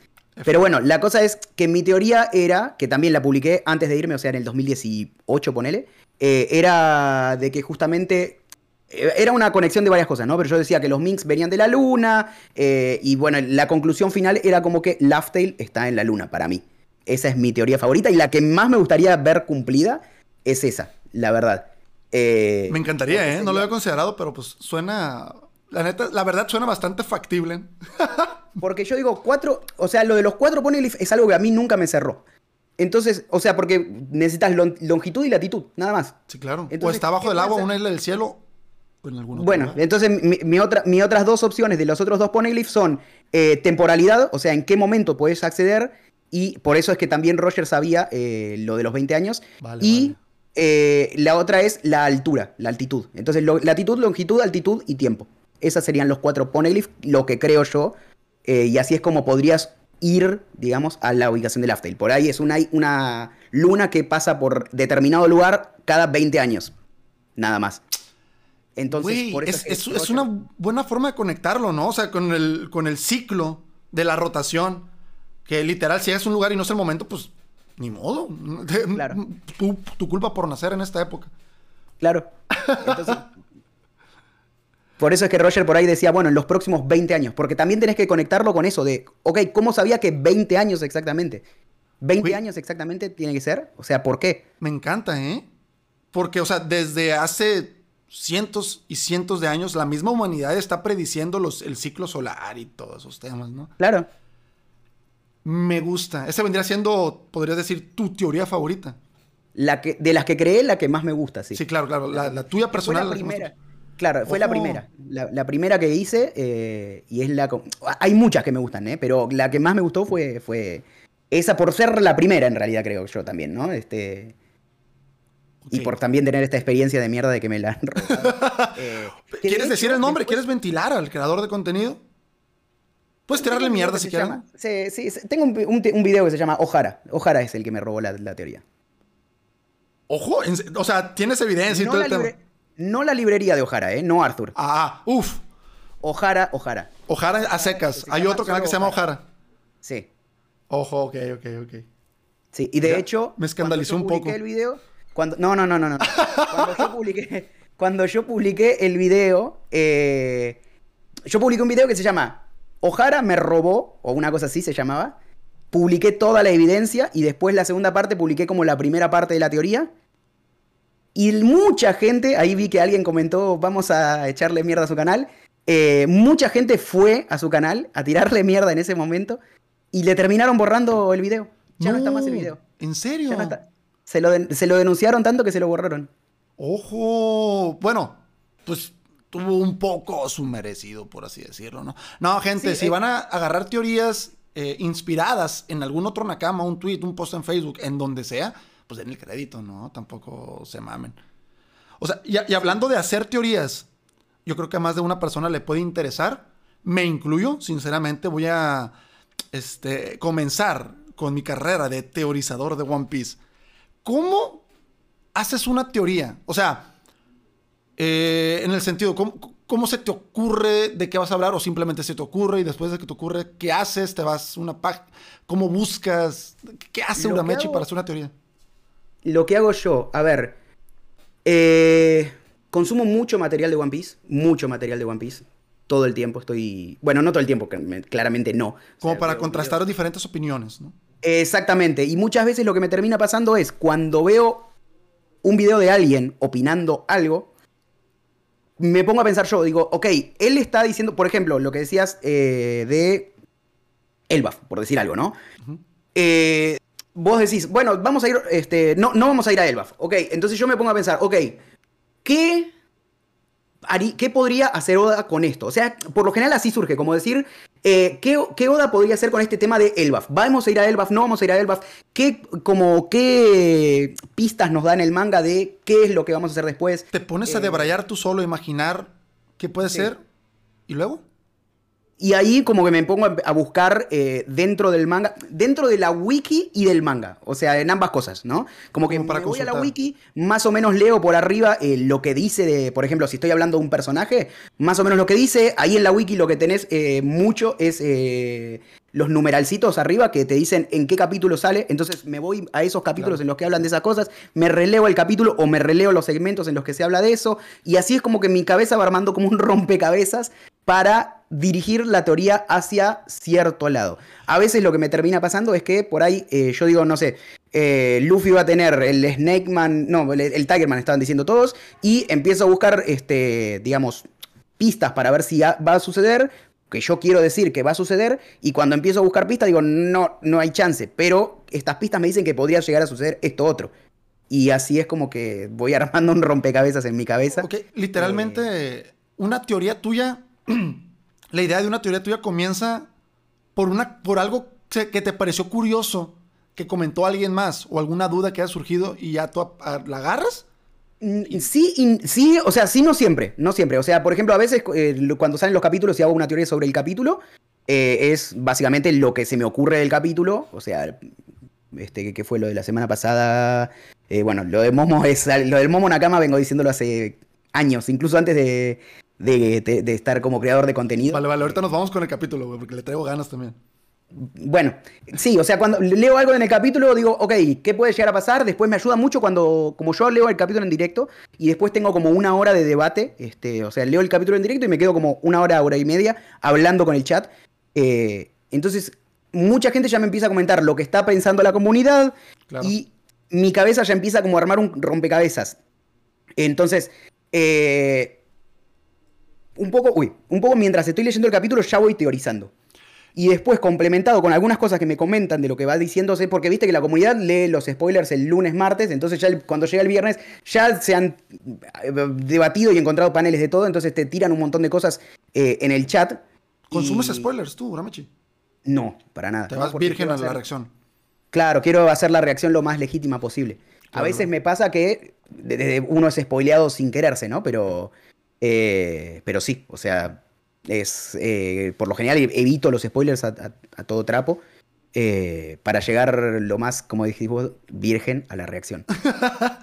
pero bueno, la cosa es que mi teoría era, que también la publiqué antes de irme, o sea, en el 2018, ponele, eh, era de que justamente eh, era una conexión de varias cosas, ¿no? Pero yo decía que los Minks venían de la luna, eh, y bueno, la conclusión final era como que Laughtale está en la luna, para mí. Esa es mi teoría favorita, y la que más me gustaría ver cumplida es esa, la verdad. me encantaría, ¿eh? No lo había considerado, pero pues suena... La neta, la verdad suena bastante factible. Porque yo digo, cuatro, o sea, lo de los cuatro poneglyphs es algo que a mí nunca me cerró. Entonces, o sea, porque necesitas longitud y latitud, nada más. Sí, claro. o está abajo del agua, una isla del cielo. O en algún bueno, entonces mi, otra, mis otras dos opciones de los otros dos poneglyphs son eh, temporalidad, o sea, en qué momento puedes acceder, y por eso es que también Roger sabía eh, lo de los 20 años. y eh, la otra es la altura, la altitud. Entonces, latitud, longitud, altitud y tiempo. Esas serían los cuatro poneglyphs, lo que creo yo eh, y así es como podrías ir, digamos, a la ubicación del Aftail. Por ahí es una, una luna que pasa por determinado lugar cada 20 años. Nada más. Entonces, por eso es, una buena forma de conectarlo, ¿no? O sea, con el, con el ciclo de la rotación. Que literal, si es un lugar y no es el momento, pues ni modo. Claro. Tu, tu culpa por nacer en esta época. Claro. Entonces, Por eso es que Roger por ahí decía, bueno, en los próximos 20 años, porque también tenés que conectarlo con eso de, ok, ¿cómo sabía que 20 años exactamente? ¿20 años exactamente tiene que ser? O sea, ¿por qué? Me encanta, ¿eh? Porque, o sea, desde hace cientos y cientos de años, la misma humanidad está prediciendo los, el ciclo solar y todos esos temas, ¿no? Claro. Me gusta. Esa vendría siendo, podrías decir, tu teoría favorita. La que, de las que creé, la que más me gusta, sí. Sí, claro, claro. La, tuya personal. la primera. Claro, fue la primera. La, primera que hice eh, y es la... Hay muchas que me gustan, ¿eh? Pero la que más me gustó fue, fue esa por ser la primera, en realidad, creo yo también, ¿no? Este... Y por también tener esta experiencia de mierda de que me la han eh, ¿Quieres decir el nombre? ¿Quieres ventilar al creador de contenido? Puedes tirarle mierda si quieres. Sí, sí, tengo un, un, video que se llama Ojara. Ojara es el que me robó la, teoría. Ojo, o sea, tienes evidencia no y todo la No la librería de Ojara, ¿eh? No Arthur. Ah, uff. Ojara, Ojara. Ojara a secas. Hay otro canal que se llama Ojara. Sí. Ojo, ok, ok, ok. Sí, y de hecho. Me escandalizó un poco. el video, cuando, no, no, no, no. no. cuando, yo publiqué, cuando yo publiqué el video, eh, yo publiqué un video que se llama Ojara me robó, o una cosa así se llamaba. Publiqué toda la evidencia y después la segunda parte publiqué como la primera parte de la teoría. Y mucha gente, ahí vi que alguien comentó, vamos a echarle mierda a su canal. Eh, mucha gente fue a su canal a tirarle mierda en ese momento y le terminaron borrando el video. Ya no, está más el video. ¿En serio? No está. Se lo, denunciaron tanto que se lo borraron. Ojo, bueno, pues tuvo un poco su merecido, por así decirlo, ¿no? No, gente, si eh, van a agarrar teorías eh, inspiradas en algún otro Nakama, un tweet, un post en Facebook, en donde sea, pues den el crédito, ¿no? Tampoco se mamen. O sea, y, y hablando de hacer teorías, yo creo que a más de una persona le puede interesar. Me incluyo, sinceramente, voy a este, comenzar con mi carrera de teorizador de One Piece. ¿Cómo haces una teoría? O sea, eh, en el sentido, ¿cómo, se te ocurre de qué vas a hablar o simplemente se te ocurre y después de que te ocurre, ¿qué haces? ¿Te vas una página? ¿Cómo buscas? ¿Qué hace una Mechi para hacer una teoría? Lo que hago yo, a ver, eh, consumo mucho material de One Piece, mucho material de One Piece. Todo el tiempo estoy. Bueno, no todo el tiempo, claramente no. Como para contrastar diferentes opiniones, ¿no? Exactamente. Y muchas veces lo que me termina pasando es cuando veo un video de alguien opinando algo, me pongo a pensar yo, digo, ok, él está diciendo, por ejemplo, lo que decías eh, de Elbaf, por decir algo, ¿no? Eh, vos decís, bueno, vamos a ir, este, no, no vamos a ir a Elbaf, ok, entonces yo me pongo a pensar, ok, ¿qué ¿qué podría hacer Oda con esto? O sea, por lo general así surge, como decir, eh, ¿qué, Oda podría hacer con este tema de Elbaf? ¿Vamos a ir a Elbaf? ¿No vamos a ir a Elbaf? ¿Qué, como, ¿Qué pistas nos da en el manga de qué es lo que vamos a hacer después? ¿Te pones a eh, debrayar tú solo, imaginar qué puede ser? ¿Y luego? Y ahí como que me pongo a buscar eh, dentro del manga, dentro de la wiki y del manga, o sea, en ambas cosas, ¿no? Como que para me voy a la wiki, más o menos leo por arriba eh, lo que dice de, por ejemplo, si estoy hablando de un personaje, más o menos lo que dice, ahí en la wiki lo que tenés eh, mucho es los numeralcitos arriba que te dicen en qué capítulo sale, entonces me voy a esos capítulos en los que hablan de esas cosas, me releo el capítulo o me releo los segmentos en los que se habla de eso, y así es como que mi cabeza va armando como un rompecabezas para dirigir la teoría hacia cierto lado. A veces lo que me termina pasando es que por ahí eh, yo digo, no sé, eh, Luffy va a tener el Snake Man, no, el, el, Tiger Man estaban diciendo todos, y empiezo a buscar, este, digamos, pistas para ver si va a suceder, que yo quiero decir que va a suceder, y cuando empiezo a buscar pistas digo, no, no hay chance, pero estas pistas me dicen que podría llegar a suceder esto otro. Y así es como que voy armando un rompecabezas en mi cabeza. Ok, literalmente, eh, una teoría tuya la idea de una teoría tuya comienza por, una, por algo que te pareció curioso, que comentó alguien más, o alguna duda que haya surgido y ya tú la agarras. Mm, sí, sí, o sea, sí, no siempre, no siempre. O sea, por ejemplo, a veces eh, cuando salen los capítulos y hago una teoría sobre el capítulo, eh, es básicamente lo que se me ocurre del capítulo. O sea, este, que fue lo de la semana pasada. Eh, bueno, lo de Momo es. Lo del Momo Nakama vengo diciéndolo hace años, incluso antes de, de, estar como creador de contenido. Vale, vale, ahorita nos vamos con el capítulo, güey, porque le traigo ganas también. bueno, sí, o sea, cuando leo algo en el capítulo digo, ok, ¿qué puede llegar a pasar? Después me ayuda mucho cuando, como yo leo el capítulo en directo y después tengo como una hora de debate, este, o sea, leo el capítulo en directo y me quedo como una hora, hora y media hablando con el chat. Eh, entonces, mucha gente ya me empieza a comentar lo que está pensando la comunidad y mi cabeza ya empieza como a armar un rompecabezas. Entonces, eh, un poco, uy, un poco mientras estoy leyendo el capítulo ya voy teorizando. Y después, complementado con algunas cosas que me comentan de lo que va diciéndose, porque viste que la comunidad lee los spoilers el lunes, martes, entonces ya cuando llega el viernes ya se han eh, debatido y encontrado paneles de todo, entonces te tiran un montón de cosas eh, en el chat. ¿Consumes spoilers tú, Ramichi? No, para nada. Te vas virgen a la reacción. Claro, quiero hacer la reacción lo más legítima posible. A veces me pasa que uno es spoileado sin quererse, ¿no? Pero, eh, pero sí, o sea, es eh, por lo general evito los spoilers a, todo trapo. Eh, para llegar lo más, como dijimos, virgen a la reacción.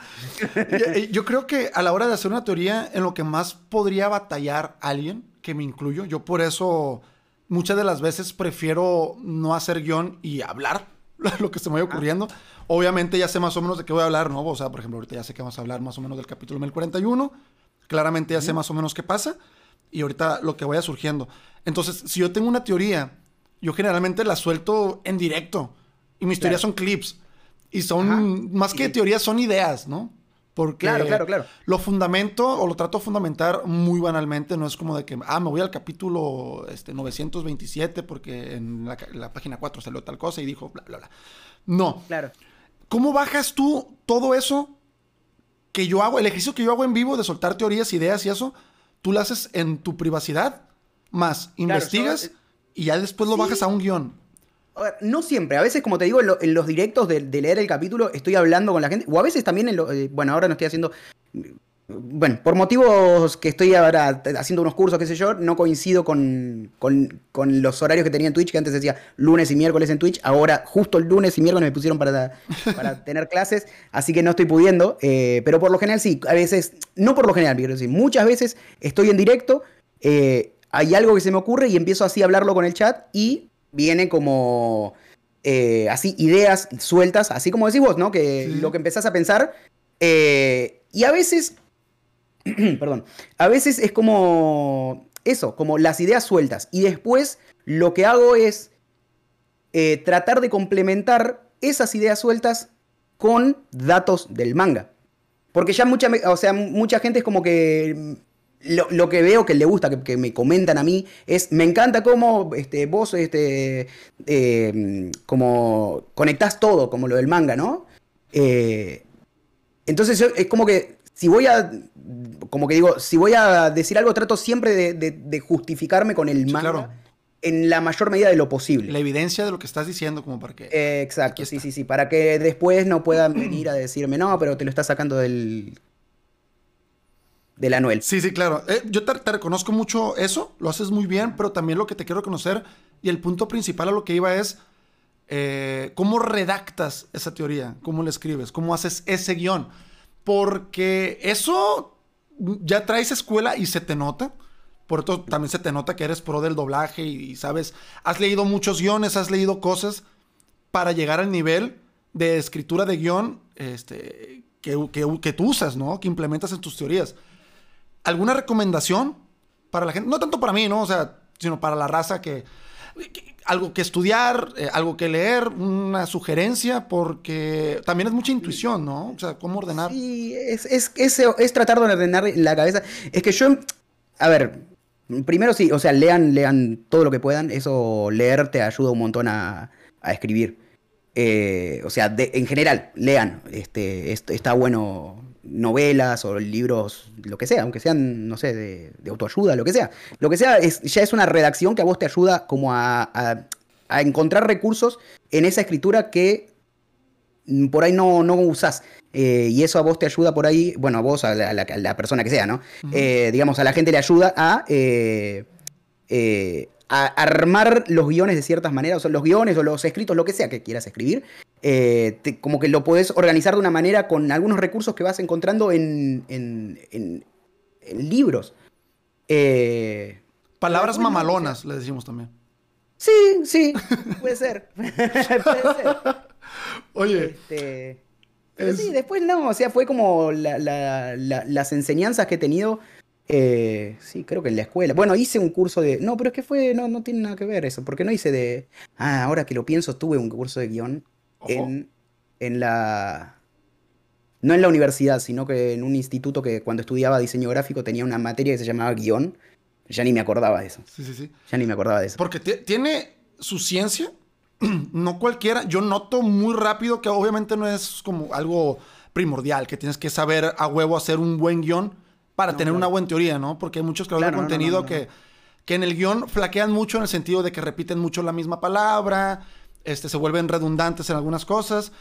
yo creo que a la hora de hacer una teoría, en lo que más podría batallar alguien, que me incluyo, yo por eso muchas de las veces prefiero no hacer guion y hablar lo que se me vaya ocurriendo. Obviamente ya sé más o menos de qué voy a hablar, ¿no? O sea, por ejemplo, ahorita ya sé que vamos a hablar más o menos del capítulo 1041. Claramente ya sé más o menos qué pasa y ahorita lo que vaya surgiendo. Entonces, si yo tengo una teoría, yo generalmente la suelto en directo. Y mis teorías son clips. Y son, más que teorías, son ideas, ¿no? Porque claro, claro, claro. lo fundamento o lo trato de fundamentar muy banalmente. No es como de que, ah, me voy al capítulo este, 927 porque en la, la página 4 salió tal cosa y dijo bla, bla, bla. No. Claro. ¿Cómo bajas tú todo eso que yo hago, el ejercicio que yo hago en vivo de soltar teorías, ideas y eso, tú lo haces en tu privacidad, más investigas y ya después lo bajas a un guion. A ver, no siempre. A veces, como te digo, en, los directos de, leer el capítulo estoy hablando con la gente. O a veces también en lo, eh, bueno, ahora no estoy haciendo bueno, por motivos que estoy ahora haciendo unos cursos, qué sé yo, no coincido con, los horarios que tenía en Twitch, que antes decía lunes y miércoles en Twitch, ahora justo el lunes y miércoles me pusieron para, para tener clases, así que no estoy pudiendo, eh, pero por lo general sí, a veces, no por lo general, quiero decir, muchas veces estoy en directo, eh, hay algo que se me ocurre y empiezo así a hablarlo con el chat y viene como... Eh, así ideas sueltas, así como decís vos, ¿no? Que lo que empezás a pensar. y a veces perdón, a veces es como eso, como las ideas sueltas. Y después lo que hago es eh, tratar de complementar esas ideas sueltas con datos del manga. Porque ya mucha, o sea, mucha gente es como que mm, lo, que veo que le gusta, que, me comentan a mí, es me encanta cómo este, vos este, eh, como conectás todo, como lo del manga, ¿no? Eh, entonces es como que si voy a, como que digo, si voy a decir algo, trato siempre de, justificarme con el manga. En la mayor medida de lo posible. La evidencia de lo que estás diciendo, como para que. Eh, exacto, sí, sí, sí. Para que después no puedan venir a decirme, no, pero te lo estás sacando del. del Anuel. Sí, sí, claro. Eh, yo te, reconozco mucho eso, lo haces muy bien, pero también lo que te quiero reconocer, y el punto principal a lo que iba es. Eh, ¿Cómo redactas esa teoría? ¿Cómo la escribes? ¿Cómo haces ese guion? Porque eso ya traes escuela y se te nota. Por eso también se te nota que eres pro del doblaje y, sabes, has leído muchos guiones, has leído cosas para llegar al nivel de escritura de guion este, que, que, tú usas, ¿no? Que implementas en tus teorías. ¿Alguna recomendación para la gente? No tanto para mí, ¿no? O sea, sino para la raza que algo que estudiar, eh, algo que leer, una sugerencia, porque también es mucha intuición, ¿no? O sea, cómo ordenar. Sí, es, es, es, tratar de ordenar la cabeza. Es que yo, a ver, primero sí, o sea, lean, lean todo lo que puedan, eso leer te ayuda un montón a, a escribir. Eh, o sea, en general, lean, este, está bueno novelas o libros, lo que sea, aunque sean, no sé, de, autoayuda, lo que sea. Lo que sea es, ya es una redacción que a vos te ayuda como a, encontrar recursos en esa escritura que por ahí no, no usás. Eh, y eso a vos te ayuda por ahí, bueno, a vos, a la, persona que sea, ¿no? Eh, digamos, a la gente le ayuda a, eh, a armar los guiones de ciertas maneras, o sea, los guiones o los escritos, lo que sea que quieras escribir, eh, como que lo puedes organizar de una manera con algunos recursos que vas encontrando en, en, libros. Eh, Palabras mamalonas, le decimos también. Sí, sí, puede ser. puede ser. Oye. Este, pero sí, después no, o sea, fue como las enseñanzas que he tenido. Eh, sí, creo que en la escuela. Bueno, hice un curso de. No, pero es que fue. No, no tiene nada que ver eso. Porque no hice de. Ah, ahora que lo pienso, tuve un curso de guion en, en la. No en la universidad, sino que en un instituto que cuando estudiaba diseño gráfico tenía una materia que se llamaba guion. Ya ni me acordaba de eso. Sí, sí, sí. Ya ni me acordaba de eso. Porque tiene su ciencia, no cualquiera. Yo noto muy rápido que obviamente no es como algo primordial, que tienes que saber a huevo hacer un buen guion para tener una buena teoría, ¿no? Porque hay muchos creadores de contenido que, que en el guion flaquean mucho en el sentido de que repiten mucho la misma palabra, este, se vuelven redundantes en algunas cosas,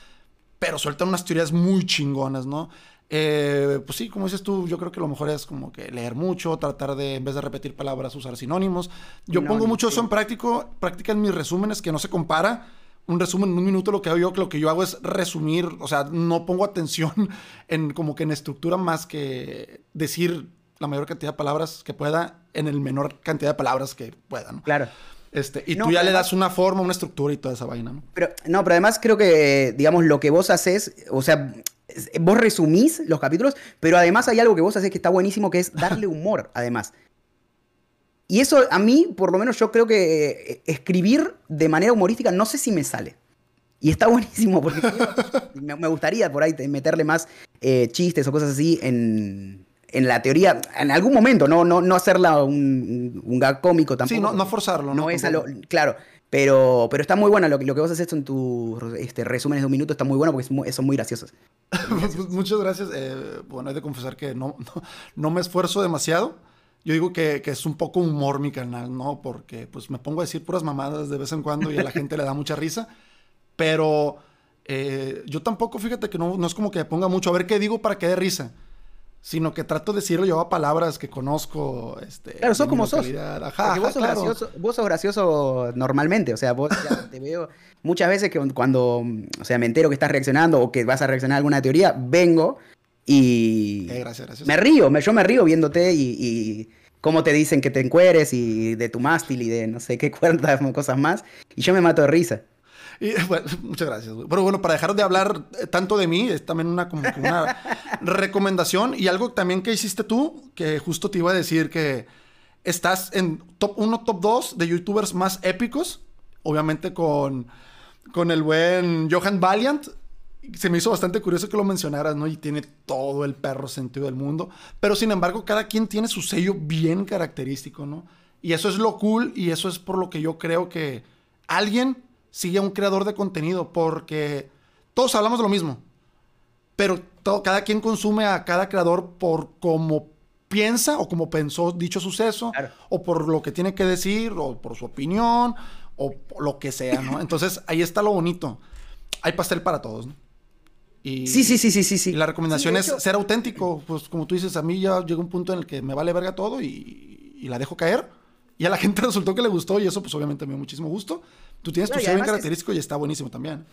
pero sueltan unas teorías muy chingonas, ¿no? Eh, pues sí, como dices tú, yo creo que lo mejor es como que leer mucho, tratar de, en vez de repetir palabras, usar sinónimos. Yo pongo mucho eso en práctico, práctica en mis resúmenes, que no se compara. Un resumen en un minuto, lo que hago yo, lo que yo hago es resumir, o sea, no pongo atención en como que en estructura más que decir la mayor cantidad de palabras que pueda en el menor cantidad de palabras que pueda, ¿no? Claro. Este, y tú ya le das una forma, una estructura y toda esa vaina, ¿no? Pero, no, pero además creo que, digamos, lo que vos haces, o sea, vos resumís los capítulos, pero además hay algo que vos haces que está buenísimo, que es darle humor, además. Y eso a mí, por lo menos yo creo que eh, escribir de manera humorística no sé si me sale. Y está buenísimo porque me, gustaría por ahí meterle más eh, chistes o cosas así en, la teoría, en algún momento, no, no, no hacerla un, un gag cómico tampoco. Sí, no, no forzarlo. No, es claro, pero, pero está muy bueno. Lo que, lo que vos haces en tus este, resúmenes de un minuto está muy bueno porque son muy graciosos. Muchas gracias. Eh, bueno, hay de confesar que no, no, me esfuerzo demasiado. Yo digo que, que, es un poco humor mi canal, ¿no? Porque pues me pongo a decir puras mamadas de vez en cuando y a la gente le da mucha risa. Pero eh, yo tampoco, fíjate que no, no es como que me ponga mucho a ver qué digo para que dé risa sino que trato de decirlo yo a palabras que conozco. Este, claro, sos como sos. Ajá, vos, sos gracioso, vos sos gracioso normalmente, o sea, vos ya te veo muchas veces que cuando, o sea, me entero que estás reaccionando o que vas a reaccionar a alguna teoría, vengo y eh, gracias, gracias. me río, me, yo me río viéndote y, y cómo te dicen que te encueres y de tu mástil y de no sé qué cuerdas, cosas más, y yo me mato de risa. muchas gracias. Pero bueno, para dejar de hablar eh, tanto de mí, es también una, como una recomendación y algo también que hiciste tú, que justo te iba a decir que estás en top 1, top 2 de youtubers más épicos, obviamente con, con el buen Johan Valiant. Se me hizo bastante curioso que lo mencionaras, ¿no? Y tiene todo el perro sentido del mundo. Pero sin embargo, cada quien tiene su sello bien característico, ¿no? Y eso es lo cool y eso es por lo que yo creo que alguien sigue a un creador de contenido porque todos hablamos de lo mismo, pero todo, cada quien consume a cada creador por cómo piensa o como pensó dicho suceso, o por lo que tiene que decir, o por su opinión, o lo que sea, ¿no? Entonces ahí está lo bonito. Hay pastel para todos, ¿no? Y, sí, sí, sí, sí, sí, Y la recomendación es ser auténtico. Pues como tú dices, a mí ya llega un punto en el que me vale verga todo y, y la dejo caer. Y a la gente resultó que le gustó y eso pues obviamente me dio muchísimo gusto. Tú tienes tu sello característico y está buenísimo también.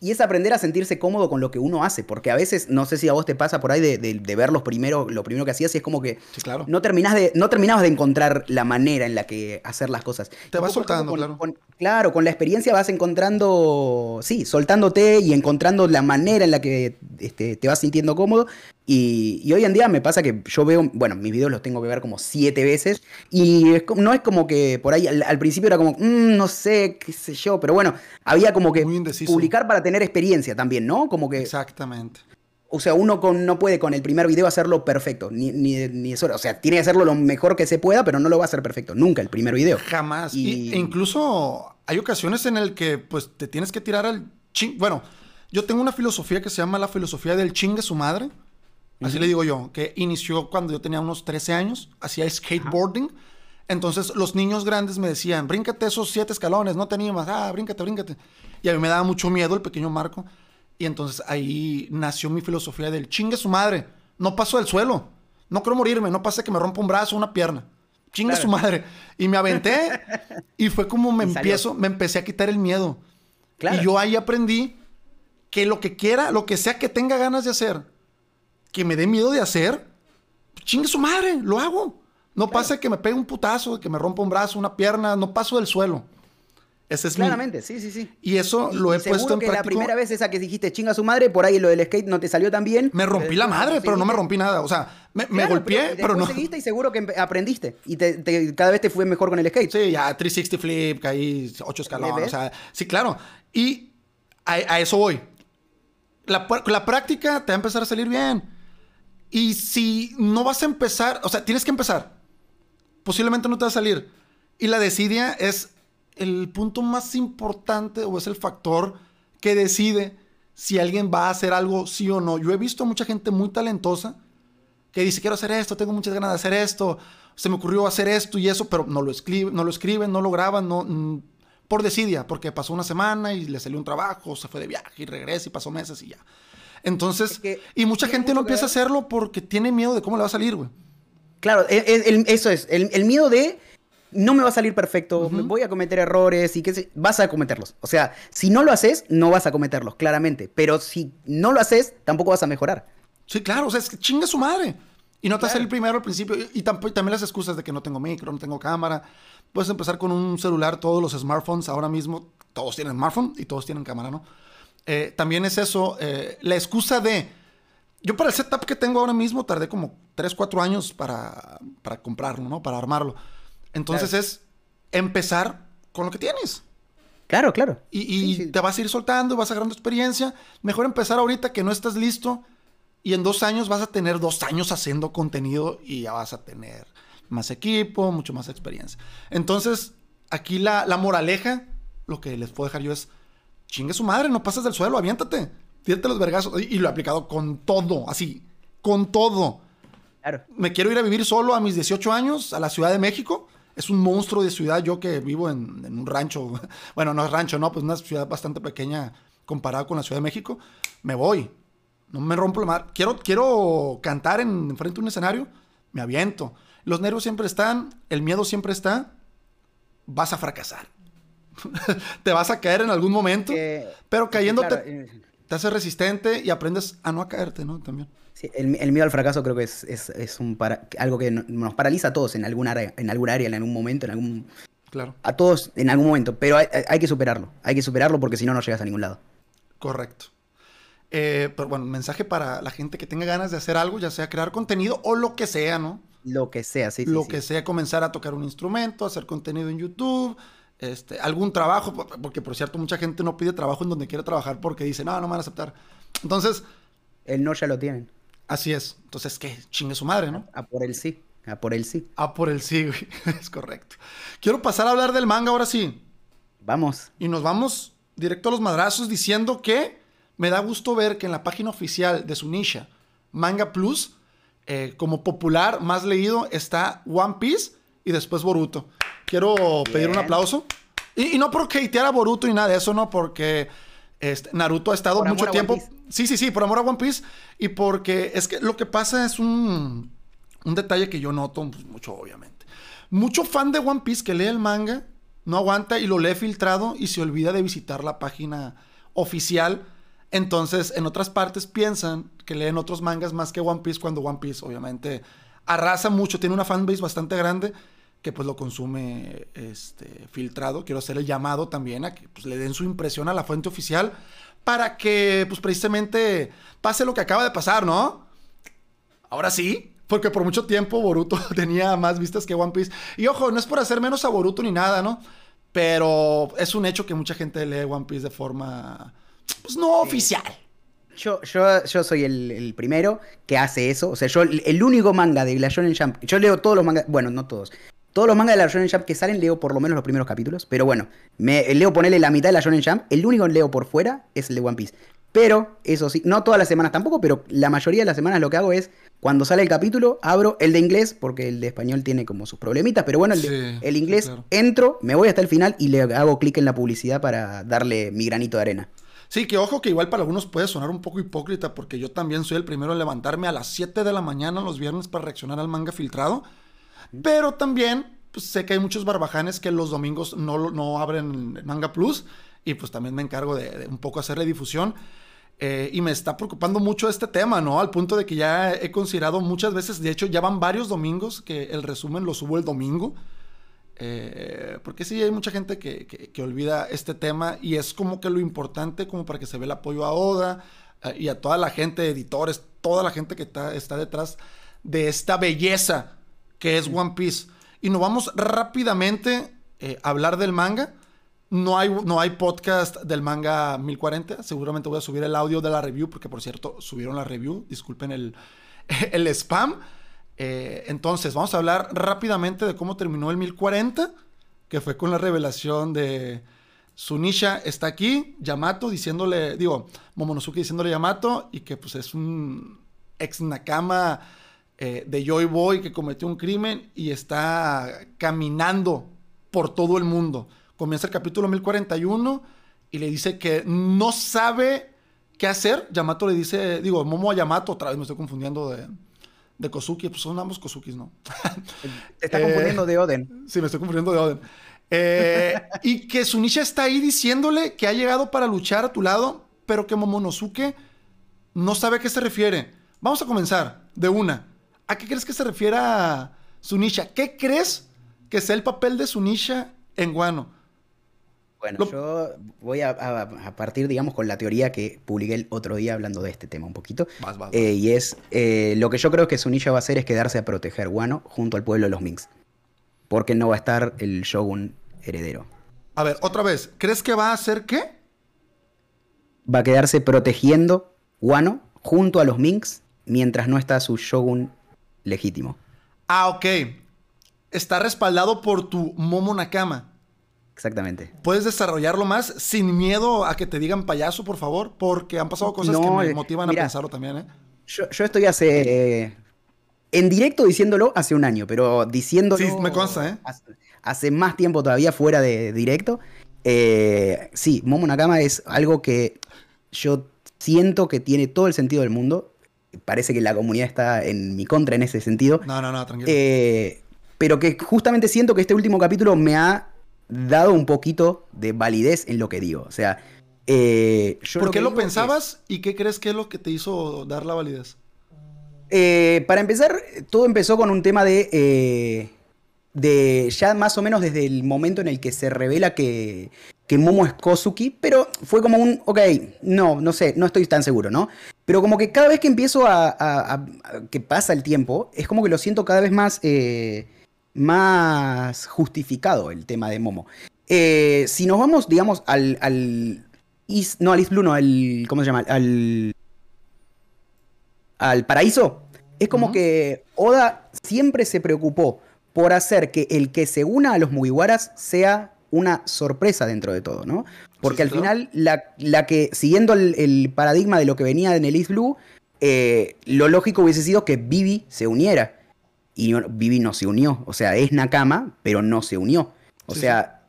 Y es aprender a sentirse cómodo con lo que uno hace, porque a veces, no sé si a vos te pasa por ahí de, de, ver los primero, lo primero que hacías y es como que claro. no, terminás de, no terminabas de encontrar la manera en la que hacer las cosas. Te vas soltando, claro. Claro, con la experiencia vas encontrando, sí, soltándote y encontrando la manera en la que este, te vas sintiendo cómodo. Y, hoy en día me pasa que yo veo, bueno, mis videos los tengo que ver como siete veces y no es como que por ahí al, principio era como, mm, no sé, qué sé yo, pero bueno, había como que publicar para tener experiencia también, ¿no? Como que... Exactamente. O sea, uno con, no puede con el primer video hacerlo perfecto, ni, ni, eso, o sea, tiene que hacerlo lo mejor que se pueda, pero no lo va a hacer perfecto, nunca el primer video. Jamás. Y... e incluso hay ocasiones en el que pues te tienes que tirar al ching... Bueno, yo tengo una filosofía que se llama la filosofía del chingue su madre Así le digo yo, que inició cuando yo tenía unos 13 años, hacía skateboarding. Entonces los niños grandes me decían, bríncate esos siete escalones, no te animas, ah, bríncate, bríncate. Y a mí me daba mucho miedo el pequeño Marco. Y entonces ahí nació mi filosofía del chingue su madre, no paso del suelo, no quiero morirme, no pasa que me rompa un brazo o una pierna. Chingue su madre. Y me aventé y fue como me empiezo, me empecé a quitar el miedo. Y yo ahí aprendí que lo que quiera, lo que sea que tenga ganas de hacer, que me dé miedo de hacer, chingue su madre, lo hago. No pasa que me pegue un putazo, que me rompa un brazo, una pierna, no paso del suelo. Ese es Claramente, sí, sí, sí. Y eso lo he puesto en que la primera vez esa que dijiste chinga su madre, por ahí lo del skate no te salió tan bien. Me rompí la madre, pero no me rompí nada. O sea, me, golpeé, pero, no. seguiste y seguro que aprendiste. Y cada vez te fue mejor con el skate. Sí, ya 360 flip, caí 8 escalones. O sea, sí, claro. Y a, eso voy. La, la práctica te va a empezar a salir bien. Y si no vas a empezar, o sea, tienes que empezar. Posiblemente no te va a salir. Y la desidia es el punto más importante o es el factor que decide si alguien va a hacer algo sí o no. Yo he visto a mucha gente muy talentosa que dice, quiero hacer esto, tengo muchas ganas de hacer esto, se me ocurrió hacer esto y eso, pero no lo, escribe, no lo escriben, no lo graban, no, mm, por desidia, porque pasó una semana y le salió un trabajo, se fue de viaje y regresa y pasó meses y ya. Entonces, y mucha gente no empieza a hacerlo porque tiene miedo de cómo le va a salir, güey. Claro, eso es, el, miedo de no me va a salir perfecto, voy a cometer errores y que vas a cometerlos. O sea, si no lo haces, no vas a cometerlos, claramente. Pero si no lo haces, tampoco vas a mejorar. Sí, claro, o sea, es que chinga su madre. Y no te hace el primero al principio. Y, también las excusas de que no tengo micro, no tengo cámara. Puedes empezar con un celular, todos los smartphones ahora mismo, todos tienen smartphone y todos tienen cámara, ¿no? Eh, también es eso, eh, la excusa de... Yo para el setup que tengo ahora mismo tardé como 3, 4 años para, para comprarlo, ¿no? Para armarlo. Entonces es empezar con lo que tienes. Claro, claro. Y, te vas a ir soltando, vas agarrando experiencia. Mejor empezar ahorita que no estás listo y en dos años vas a tener dos años haciendo contenido y ya vas a tener más equipo, mucho más experiencia. Entonces, aquí la, la moraleja, lo que les puedo dejar yo es, chingue su madre, no pases del suelo, aviéntate, tírate los vergazos. Y, lo he aplicado con todo, así, con todo. Claro. Me quiero ir a vivir solo a mis 18 años a la Ciudad de México. Es un monstruo de ciudad, yo que vivo en, en un rancho, bueno, no es rancho, no, pues una ciudad bastante pequeña comparada con la Ciudad de México. Me voy, no me rompo la mar. Quiero, quiero cantar en, frente de un escenario, me aviento. Los nervios siempre están, el miedo siempre está. Vas a fracasar. te vas a caer en algún momento, pero cayéndote eh, te hace resistente y aprendes a no caerte, ¿no? También. Sí, el, miedo al fracaso creo que es, un algo que nos paraliza a todos en algún área, en algún área, en algún momento, en algún... Claro. A todos en algún momento, pero hay, hay que superarlo. Hay que superarlo porque si no, no llegas a ningún lado. Correcto. Eh, pero bueno, mensaje para la gente que tenga ganas de hacer algo, ya sea crear contenido o lo que sea, ¿no? Lo que sea, sí. Lo que sea, comenzar a tocar un instrumento, hacer contenido en YouTube, este, algún trabajo, porque por cierto, mucha gente no pide trabajo en donde quiere trabajar porque dice, no, no me van a aceptar. Entonces. El no ya lo tienen. Así es. Entonces, ¿qué? Chingue su madre, ¿no? A por el sí. A por el sí. A por el sí, güey. es correcto. Quiero pasar a hablar del manga ahora sí. Vamos. Y nos vamos directo a los madrazos diciendo que me da gusto ver que en la página oficial de Sunisha, Manga Plus, eh, como popular más leído está One Piece y después Boruto. Quiero pedir un aplauso. Y, no por hatear a Boruto ni nada de eso, no, porque este, Naruto ha estado mucho tiempo. Sí, sí, sí, por amor a One Piece. Y porque es que lo que pasa es un, un detalle que yo noto pues, mucho, obviamente. Mucho fan de One Piece que lee el manga no aguanta y lo lee filtrado y se olvida de visitar la página oficial entonces, en otras partes piensan que leen otros mangas más que One Piece cuando One Piece obviamente arrasa mucho, tiene una fanbase bastante grande que pues lo consume este, filtrado. Quiero hacer el llamado también a que pues, le den su impresión a la fuente oficial para que pues precisamente pase lo que acaba de pasar, ¿no? Ahora sí, porque por mucho tiempo Boruto tenía más vistas que One Piece. Y ojo, no es por hacer menos a Boruto ni nada, ¿no? Pero es un hecho que mucha gente lee One Piece de forma pues no oficial. Yo, yo, yo soy el, primero que hace eso. O sea, yo el único manga de la Shonen Jump. Yo leo todos los mangas. Bueno, no todos. Todos los mangas de la Shonen Jump que salen leo por lo menos los primeros capítulos. Pero bueno, me leo ponerle la mitad de la Shonen Jump. El único que leo por fuera es el de One Piece. Pero, eso sí, no todas las semanas tampoco, pero la mayoría de las semanas lo que hago es, cuando sale el capítulo, abro el de inglés, porque el de español tiene como sus problemitas, pero bueno, el, el inglés, entro, me voy hasta el final y le hago clic en la publicidad para darle mi granito de arena. Sí, que ojo que igual para algunos puede sonar un poco hipócrita porque yo también soy el primero en levantarme a las 7 de la mañana los viernes para reaccionar al manga filtrado. Pero también pues, sé que hay muchos barbajanes que los domingos no, no abren Manga Plus y pues también me encargo de, un poco hacerle difusión. Eh, y me está preocupando mucho este tema, ¿no? Al punto de que ya he considerado muchas veces, de hecho ya van varios domingos que el resumen lo subo el domingo. Eh, porque sí, hay mucha gente que, que, olvida este tema y es como que lo importante como para que se vea el apoyo a Oda eh, y a toda la gente, editores, toda la gente que está, está detrás de esta belleza que es One Piece. Y nos vamos rápidamente eh, a hablar del manga. No hay, no hay podcast del manga 1040. Seguramente voy a subir el audio de la review, porque por cierto, subieron la review. Disculpen el, el spam. Eh, entonces, vamos a hablar rápidamente de cómo terminó el 1040, que fue con la revelación de Sunisha está aquí, Yamato diciéndole, digo, Momonosuke diciéndole Yamato, y que pues es un ex Nakama eh, de Joy Boy que cometió un crimen y está caminando por todo el mundo. Comienza el capítulo 1041 y le dice que no sabe qué hacer. Yamato le dice, digo, Momo a Yamato, otra vez me estoy confundiendo de, de Kozuki, pues son ambos Kozukis, ¿no? Te está confundiendo de Oden. Sí, me estoy confundiendo de Oden. Eh, y que Sunisha está ahí diciéndole que ha llegado para luchar a tu lado, pero que Momonosuke no sabe a qué se refiere. Vamos a comenzar de una. ¿A qué crees que se refiere Sunisha? ¿Qué crees que sea el papel de Sunisha en Guano? Bueno, yo voy a, partir, digamos, con la teoría que publiqué el otro día hablando de este tema un poquito. Eh, y es, eh, lo que yo creo que Sunisha va a hacer es quedarse a proteger Guano junto al pueblo de los Minks. Porque no va a estar el Shogun heredero. A ver, otra vez, ¿crees que va a hacer qué? Va a quedarse protegiendo Guano junto a los Minks mientras no está su Shogun legítimo. Ah, ok. Está respaldado por tu Momo Nakama. Exactamente. ¿Puedes desarrollarlo más sin miedo a que te digan payaso, por favor? Porque han pasado cosas que me eh, motivan a pensarlo también, ¿eh? Yo, estoy hace. en directo diciéndolo hace un año, pero diciéndolo. Sí, me consta, ¿eh? Hace, más tiempo todavía fuera de directo. Eh, sí, Momo Nakama es algo que yo siento que tiene todo el sentido del mudo. Parece que la comunidad está en mi contra en ese sentido. No, no, no, tranquilo. Eh, pero que justamente siento que este último capítulo me ha dado un poquito de validez en lo que digo. O sea, eh, ¿por qué lo pensabas y qué crees que es lo que te hizo dar la validez? Eh, para empezar, todo empezó con un tema de, de ya más o menos desde el momento en el que se revela que, que Momo es Kozuki, pero fue como un, ok, no, no sé, no estoy tan seguro, ¿no? Pero como que cada vez que empiezo a, que pasa el tiempo, es como que lo siento cada vez más más justificado el tema de Momo. Eh, si nos vamos, digamos, al, al no al East Blue, no, al, ¿cómo se llama? Al, al paraíso. Es como que Oda siempre se preocupó por hacer que el que se una a los Mugiwaras sea una sorpresa dentro de todo, ¿no? Porque al final, la, la, que, siguiendo el, paradigma de lo que venía en el East Blue, eh, lo lógico hubiese sido que Vivi se uniera y Vivi no se unió. O sea, es Nakama, pero no se unió. O sea,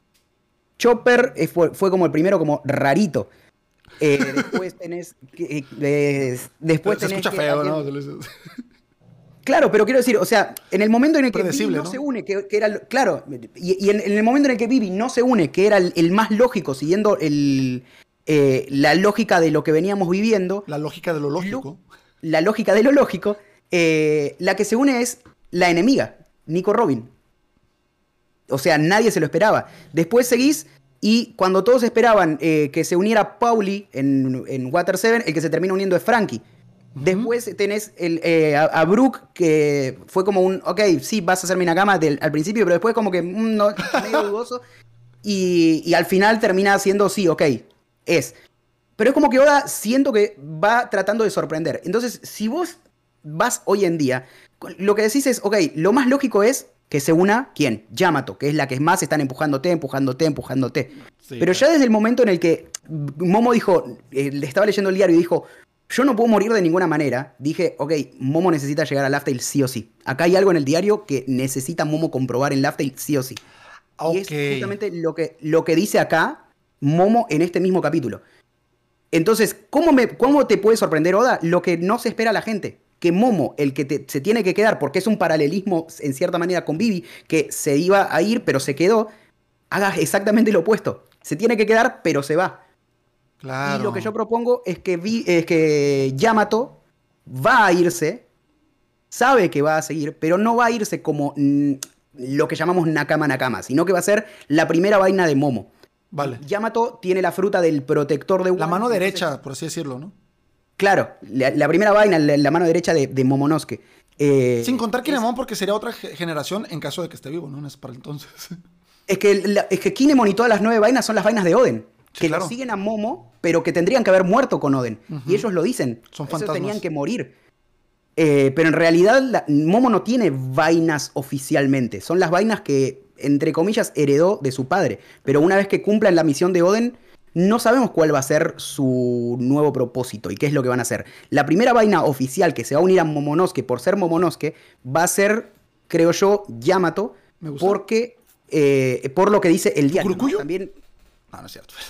Chopper fue, como el primero, como rarito. Eh, después tenés. Eh, después se escucha feo, ¿no? Claro, pero quiero decir, o sea, en el momento en el que Vivi no, se une, que, era. Claro, y, en, el momento en el que Vivi no se une, que era el, más lógico, siguiendo el, eh, la lógica de lo que veníamos viviendo. La lógica de lo lógico. la lógica de lo lógico. la que se une es la enemiga, Nico Robin. O sea, nadie se lo esperaba. Después seguís y cuando todos esperaban eh, que se uniera Pauli en, Water 7, el que se termina uniendo es Frankie. Después tenés el, eh, a, Brooke, que fue como un, ok, sí, vas a hacer mi Nakama al principio, pero después como que mm, no, medio dudoso. Y, y, al final termina siendo, sí, ok, es. Pero es como que ahora siento que va tratando de sorprender. Entonces, si vos vas hoy en día lo que decís es, ok, lo más lógico es que se una, ¿quién? Yamato, que es la que más están empujándote, empujándote, empujándote. Pero ya desde el momento en el que Momo dijo, eh, le estaba leyendo el diario y dijo, yo no puedo morir de ninguna manera, dije, ok, Momo necesita llegar a Laughtale sí o sí. Acá hay algo en el diario que necesita Momo comprobar en Laughtale sí o sí. Y es justamente lo que, lo que dice acá Momo en este mismo capítulo. Entonces, ¿cómo, me, ¿cómo te puede sorprender Oda? Lo que no se espera a la gente que Momo, el que se tiene que quedar, porque es un paralelismo en cierta manera con Vivi, que se iba a ir pero se quedó, haga exactamente lo opuesto. Se tiene que quedar pero se va. Y lo que yo propongo es que, es que Yamato va a irse, sabe que va a seguir, pero no va a irse como, mm, lo que llamamos Nakama Nakama, sino que va a ser la primera vaina de Momo. Vale. Yamato tiene la fruta del protector de La mano derecha, por así decirlo, ¿no? Claro, la, primera vaina, la, mano derecha de, Momonosuke. Eh, Sin contar Kinemon, porque sería otra generación en caso de que esté vivo, ¿no? Es para entonces. Es que, es que Kinemon y todas las nueve vainas son las vainas de Oden. Que lo siguen a Momo, pero que tendrían que haber muerto con Oden. Y ellos lo dicen. Son fantasmas. tenían que morir. Eh, pero en realidad Momo no tiene vainas oficialmente. Son las vainas que, entre comillas, heredó de su padre. Pero una vez que cumplan la misión de Oden, no sabemos cuál va a ser su nuevo propósito y qué es lo que van a hacer. La primera vaina oficial que se va a unir a Momonosuke por ser Momonosuke va a ser, creo yo, Yamato. Porque, eh, por lo que dice el diario. También... No, no es cierto.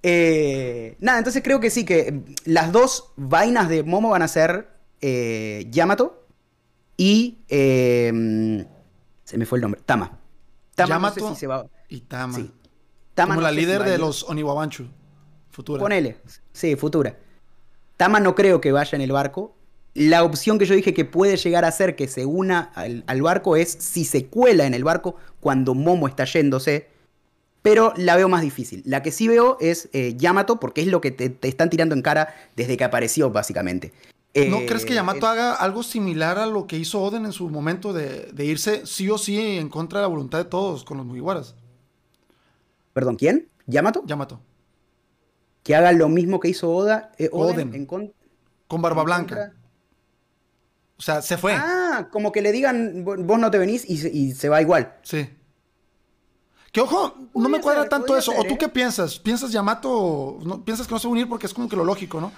Eh, nada, entonces creo que sí, que las dos vainas de Momo van a ser eh, Yamato y. Eh, se me fue el nombre. Tama. Tama Yamato se va... y Tama. Sí. Tama Como la líder de los Oniwabanchu. Futura. Ponele. Sí, futura. Tama no creo que vaya en el barco. La opción que yo dije que puede llegar a ser que se una al, al barco es si se cuela en el barco cuando Momo está yéndose pero la veo más difícil. La que sí veo es eh, Yamato, porque es lo que te, están tirando en cara desde que apareció, básicamente. ¿No eh, crees que Yamato haga algo similar a lo que hizo Oden en su momento de, irse sí o sí en contra de la voluntad de todos con los Mugiwaras? Perdón, ¿quién? ¿Yamato? Yamato. Que haga lo mismo que hizo Oda, eh, Oden, con Barba Blanca. O sea, se fue. Ah, como que le digan, vos no te venís y, y se va igual. Sí. Que ojo, no me cuadra tanto eso. ¿O tú ¿eh? qué piensas? ¿Piensas Yamato? No, ¿Piensas que no se va a unir porque es como que lo lógico, no?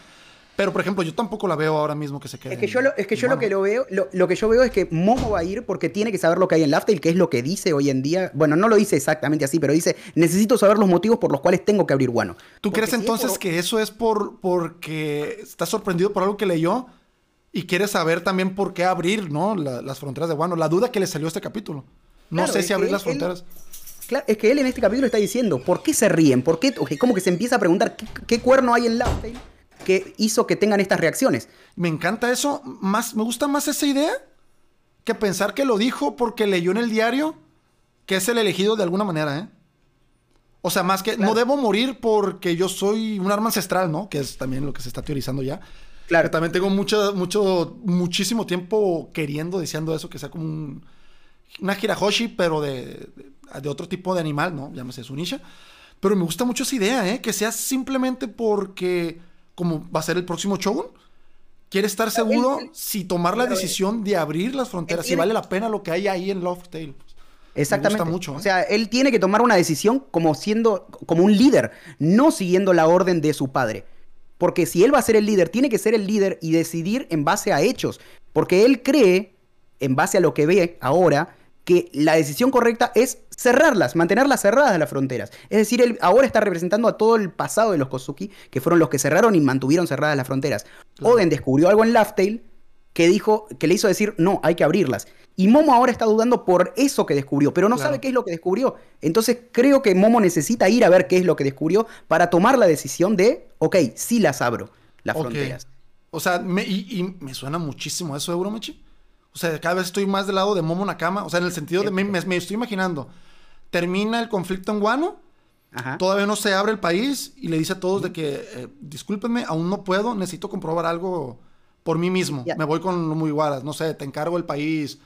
Pero, por ejemplo, yo tampoco la veo ahora mismo que se quede. Es que yo lo, es que, yo lo que lo veo, lo, que yo veo es que Momo va a ir porque tiene que saber lo que hay en Laftail, que es lo que dice hoy en día. Bueno, no lo dice exactamente así, pero dice, necesito saber los motivos por los cuales tengo que abrir Guano. ¿Tú crees entonces que eso es por porque está sorprendido por algo que leyó y quiere saber también por qué abrir, ¿no? las fronteras de Guano. La duda que le salió a este capítulo. No sé si abrir las fronteras es que él en este capítulo está diciendo, ¿por qué se ríen? ¿Por qué? como que se empieza a preguntar, ¿qué, cuerno hay en Laufey que hizo que tengan estas reacciones? Me encanta eso, más, me gusta más esa idea que pensar que lo dijo porque leyó en el diario que es el elegido de alguna manera, ¿eh? O sea, más que no debo morir porque yo soy un arma ancestral, ¿no? Que es también lo que se está teorizando ya. Claro. Que también tengo mucho, mucho, muchísimo tiempo queriendo, deseando eso, que sea como un, una Hirahoshi, pero de, de otro tipo de animal, ¿no? Llámese Sunisha. Pero me gusta mucho esa idea, ¿eh? Que sea simplemente porque, como va a ser el próximo Shogun, quiere estar seguro si tomar la decisión de abrir las fronteras, si vale la pena lo que hay ahí en Love Tale. Exactamente. Me gusta mucho, ¿eh? O sea, él tiene que tomar una decisión como siendo, como un líder, no siguiendo la orden de su padre. Porque si él va a ser el líder, tiene que ser el líder y decidir en base a hechos. Porque él cree, en base a lo que ve ahora, que la decisión correcta es cerrarlas, mantenerlas cerradas las fronteras. Es decir, él ahora está representando a todo el pasado de los Kozuki, que fueron los que cerraron y mantuvieron cerradas las fronteras. Oden descubrió algo en Laughtale que dijo, que le hizo decir, no, hay que abrirlas. Y Momo ahora está dudando por eso que descubrió, pero no sabe qué es lo que descubrió. Entonces creo que Momo necesita ir a ver qué es lo que descubrió para tomar la decisión de, ok, sí las abro, las fronteras. O sea, y, me suena muchísimo eso, Euromechi. O sea, cada vez estoy más del lado de Momo Nakama. O sea, en el sentido de. Me, me estoy imaginando. Termina el conflicto en Guano. Todavía no se abre el país y le dice a todos de que, eh, discúlpenme, aún no puedo, necesito comprobar algo por mí mismo. Me voy con los Mugiwaras, no sé, te encargo el país,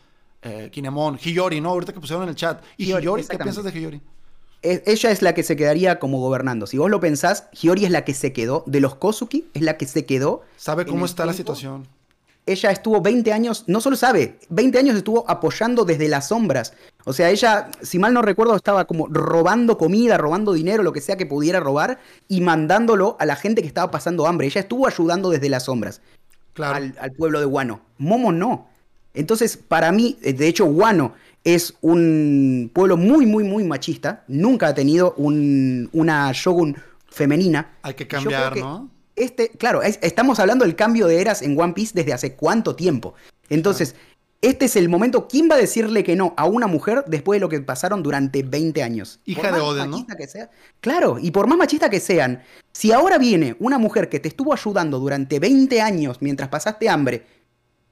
eh, Kinemon, Hiyori, ¿no? Ahorita que pusieron en el chat. ¿Y Hiyori? ¿Qué piensas de Hiyori? ella es la que se quedaría como gobernando. Si vos lo pensás, Hiyori es la que se quedó, de los Kozuki, es la que se quedó. Sabe cómo está la situación ella estuvo 20 años, no solo sabe, 20 años estuvo apoyando desde las sombras. O sea, ella, si mal no recuerdo, estaba como robando comida, robando dinero, lo que sea que pudiera robar, y mandándolo a la gente que estaba pasando hambre. Ella estuvo ayudando desde las sombras al, pueblo de Guano. Momo no. Entonces, para mí, eh, de hecho, Guano es un pueblo muy, muy, muy machista. Nunca ha tenido una shogun femenina. Hay que cambiar, ¿no? este, claro, estamos hablando del cambio de eras en One Piece desde hace cuánto tiempo. Entonces, este es el momento. ¿Quién va a decirle que no a una mujer después de lo que pasaron durante 20 años? Hija de Oden, ¿no? Que sea, claro, y por más machista que sean, si ahora viene una mujer que te estuvo ayudando durante 20 años mientras pasaste hambre,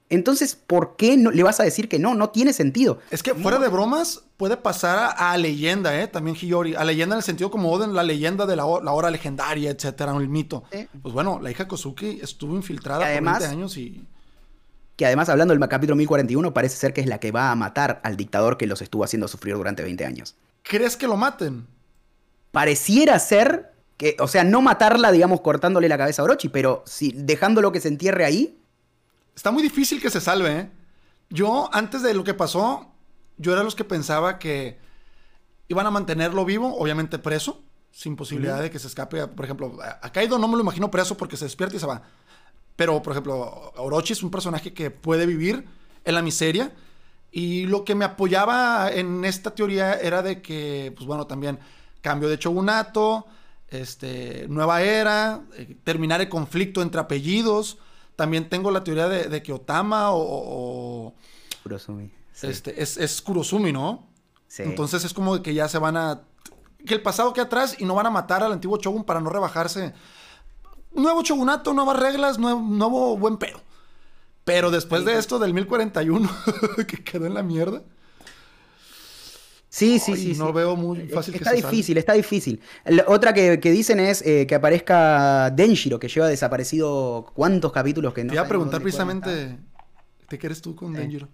Entonces, ¿por qué no, le vas a decir que no? No tiene sentido. Es que fuera de bromas, puede pasar a, leyenda, ¿eh? También Hiyori. A leyenda en el sentido como Oden, la leyenda de la, hora legendaria, etcétera, el mito. Pues bueno, la hija Kozuki estuvo infiltrada por 20 años y. Que además, hablando del capítulo 1041, parece ser que es la que va a matar al dictador que los estuvo haciendo sufrir durante 20 años. ¿Crees que lo maten? Pareciera ser que, o sea, no matarla, digamos, cortándole la cabeza a Orochi, pero si dejándolo que se entierre ahí, Está muy difícil que se salve, ¿eh? Yo, antes de lo que pasó, yo era los que pensaba que iban a mantenerlo vivo, obviamente preso, sin posibilidad de que se escape. Por ejemplo, a Kaido no me lo imagino preso porque se despierta y se va. Pero, por ejemplo, Orochi es un personaje que puede vivir en la miseria. Y lo que me apoyaba en esta teoría era de que, pues bueno, también cambio de shogunato, este, nueva era, eh, terminar el conflicto entre apellidos. También tengo la teoría de, que Otama o... Kurosumi. Este, es, es Kurosumi, ¿no? Sí. Entonces es como que ya se van a... Que el pasado quede atrás y no van a matar al antiguo Shogun para no rebajarse. Nuevo Shogunato, nuevas reglas, nuevo, buen pedo. Pero después de esto del 1041, que quedó en la mierda. Sí, sí, sí. No veo muy fácil está difícil, está difícil. otra que, dicen es eh, que aparezca Denjiro, que lleva desaparecido cuántos capítulos que no. Te iba a preguntar precisamente, ¿te quieres tú con Denjiro?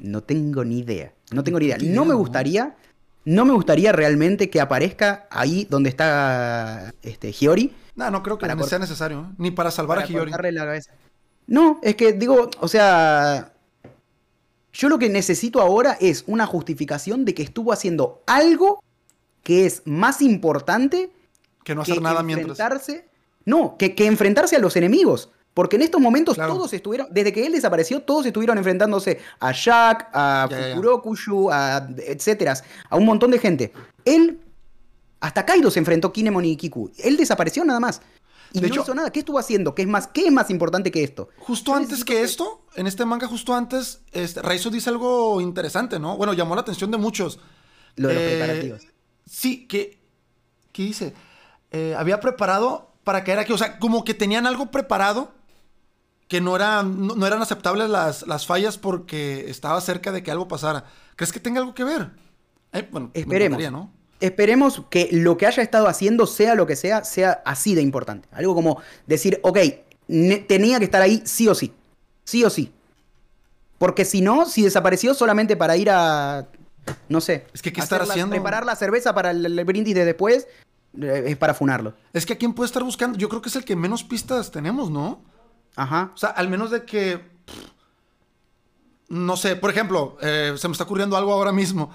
No tengo ni idea. No tengo ni idea. No me gustaría, no me gustaría realmente que aparezca ahí donde está este, Hiyori. No, no creo que sea necesario, ¿eh? ni para salvar a Hiyori. No, es que digo, o sea, yo lo que necesito ahora es una justificación de que estuvo haciendo algo que es más importante que no hacer nada enfrentarse, mientras. No, que, enfrentarse a los enemigos. Porque en estos momentos todos estuvieron, desde que él desapareció, todos estuvieron enfrentándose a Jack, a Fukurokushu, a etcétera, a un montón de gente. Él, hasta Kaido se enfrentó Kinemon y Kiku. Él desapareció nada más. Y de no hecho, hizo nada. ¿Qué estuvo haciendo? ¿Qué es más, qué es más importante que esto? Justo antes que, esto, en este manga, justo antes, este, Raizo dice algo interesante, ¿no? Bueno, llamó la atención de muchos. Lo de los eh, preparativos. Sí, que. ¿Qué dice? Eh, había preparado para caer aquí. O sea, como que tenían algo preparado que no eran, no, eran aceptables las, las, fallas porque estaba cerca de que algo pasara. ¿Crees que tenga algo que ver? Eh, bueno, Esperemos. ¿no? esperemos que lo que haya estado haciendo, sea lo que sea, sea así de importante. Algo como decir, ok, tenía que estar ahí sí o sí. Sí o sí. Porque si no, si desapareció solamente para ir a. No sé. Es que, ¿qué estar haciendo? Preparar la cerveza para el, brindis de después eh, es para funarlo. Es que a quién puede estar buscando. Yo creo que es el que menos pistas tenemos, ¿no? Ajá. O sea, al menos de que. no sé, por ejemplo, eh, se me está ocurriendo algo ahora mismo.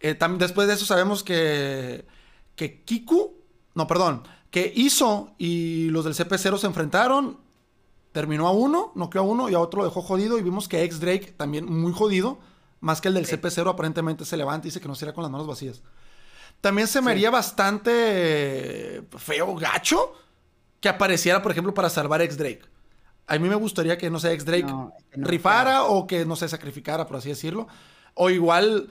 Eh, después de eso sabemos que, que Kiku, no, perdón, que Iso y los del CP0 se enfrentaron, terminó a uno, noqueó a uno y a otro lo dejó jodido y vimos que ex Drake también muy jodido, más que el del CP0 aparentemente se levanta y dice que no se con las manos vacías. También se me haría bastante feo, gacho, que apareciera, por ejemplo, para salvar ex Drake. A mí me gustaría que, no sé, ex Drake rifara o que, no se sacrificara, por así decirlo. O igual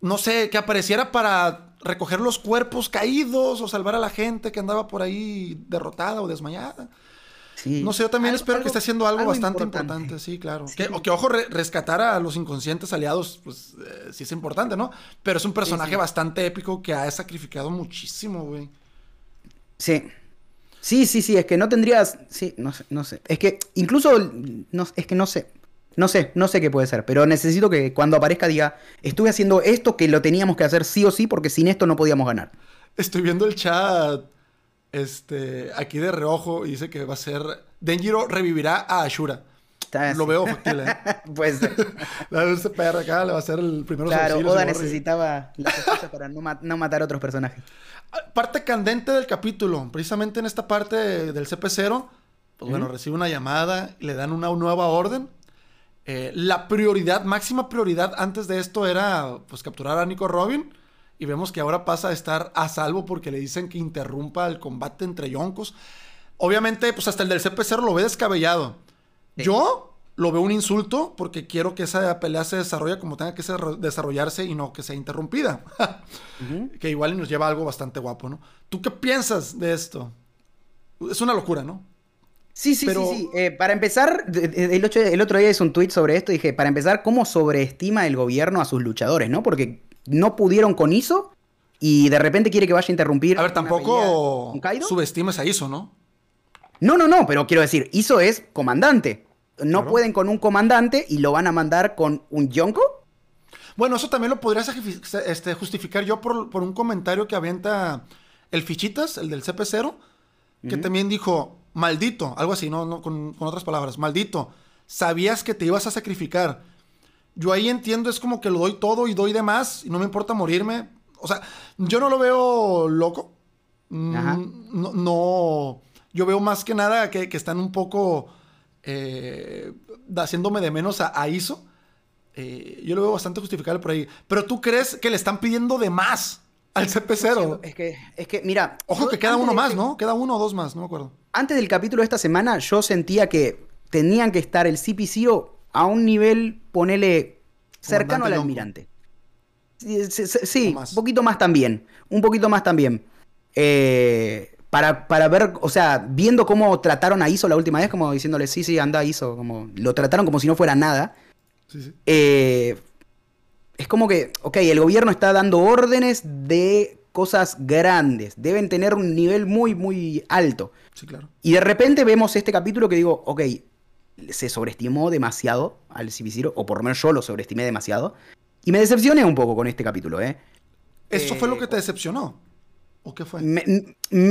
no sé, que apareciera para recoger los cuerpos caídos o salvar a la gente que andaba por ahí derrotada o desmayada. Sí. No sé, yo también espero que esté haciendo algo, bastante importante. sí, claro. Que, o que, ojo, rescatar a los inconscientes aliados, pues eh, sí es importante, ¿no? Pero es un personaje bastante épico que ha sacrificado muchísimo, güey. Sí. Sí, sí, sí, es que no tendrías. Sí, no sé, no sé. Es que incluso. No, es que no sé. No sé, no sé qué puede ser, pero necesito que cuando aparezca diga, estuve haciendo esto que lo teníamos que hacer sí o sí porque sin esto no podíamos ganar. Estoy viendo el chat este, aquí de reojo y dice que va a ser, Denjiro revivirá a Ashura. Lo veo factible. ¿eh? pues. Ese perro acá le va a ser el primero Claro, Oda necesitaba las cosas para no, no, matar a otros personajes. Parte candente del capítulo, precisamente en esta parte del CP0, pues bueno, recibe una llamada, le dan una nueva orden eh, la prioridad, máxima prioridad antes de esto era pues capturar a Nico Robin. Y vemos que ahora pasa a estar a salvo porque le dicen que interrumpa el combate entre yoncos. Obviamente, pues hasta el del CP0 lo ve descabellado. Yo lo veo un insulto porque quiero que esa pelea se desarrolle como tenga que desarrollarse y no que sea interrumpida. Que igual nos lleva a algo bastante guapo, ¿no? ¿Tú qué piensas de esto? Es una locura, ¿no? Sí, sí, sí, sí. Eh, para empezar, el, otro día hice un tweet sobre esto. Dije, para empezar, ¿cómo sobreestima el gobierno a sus luchadores, no? Porque no pudieron con ISO y de repente quiere que vaya a interrumpir. A ver, tampoco subestimes a ISO, ¿no? No, no, no, pero quiero decir, ISO es comandante. No pueden con un comandante y lo van a mandar con un Yonko. Bueno, eso también lo podrías este, justificar yo por, un comentario que avienta el Fichitas, el del CP0, que también dijo, maldito, algo así, no, con, otras palabras, maldito, sabías que te ibas a sacrificar. Yo ahí entiendo, es como que lo doy todo y doy de más y no me importa morirme. O sea, yo no lo veo loco. Mm, no, yo veo más que nada que, están un poco eh, haciéndome de menos a, ISO. Eh, yo lo veo bastante justificable por ahí. Pero tú crees que le están pidiendo de más al CP0. Es que, es que, mira. Ojo que queda uno más, ¿no? Queda uno o dos más, no me acuerdo antes del capítulo de esta semana yo sentía que tenían que estar el CP0 a un nivel, ponele, cercano al almirante. Sí, un poquito más también. Un poquito más también. Eh, para, para, ver, o sea, viendo cómo trataron a ISO la última vez, como diciéndole, sí, sí, anda ISO, como lo trataron como si no fuera nada. Eh, es como que, ok, el gobierno está dando órdenes de cosas grandes, deben tener un nivel muy, muy alto. Sí, claro. Y de repente vemos este capítulo que digo, ok, se sobreestimó demasiado al cp o por lo menos yo lo sobreestimé demasiado. Y me decepcioné un poco con este capítulo, ¿eh? ¿Eso fue lo que te decepcionó? ¿O qué fue?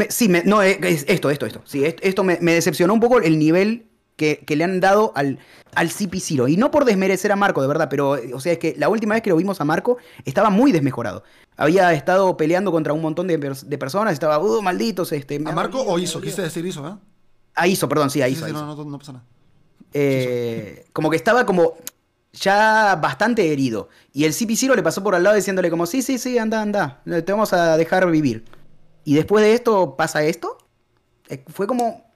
sí, no, eh, esto, esto, esto. Sí, esto me, decepcionó un poco el nivel que, le han dado al, al CP0. Y no por desmerecer a Marco, de verdad, pero, o sea, es que la última vez que lo vimos a Marco estaba muy desmejorado. Había estado peleando contra un montón de, personas, estaba, uh, malditos. Este, ¿A Marco o hizo? Quise decir hizo, ¿eh? A hizo, perdón, sí, a hizo. No, no, no, pasa nada. Eh, como que estaba como ya bastante herido. Y el CP0 le pasó por al lado diciéndole como, sí, sí, sí, anda, anda, te vamos a dejar vivir. Y después de esto pasa esto. Eh, fue como,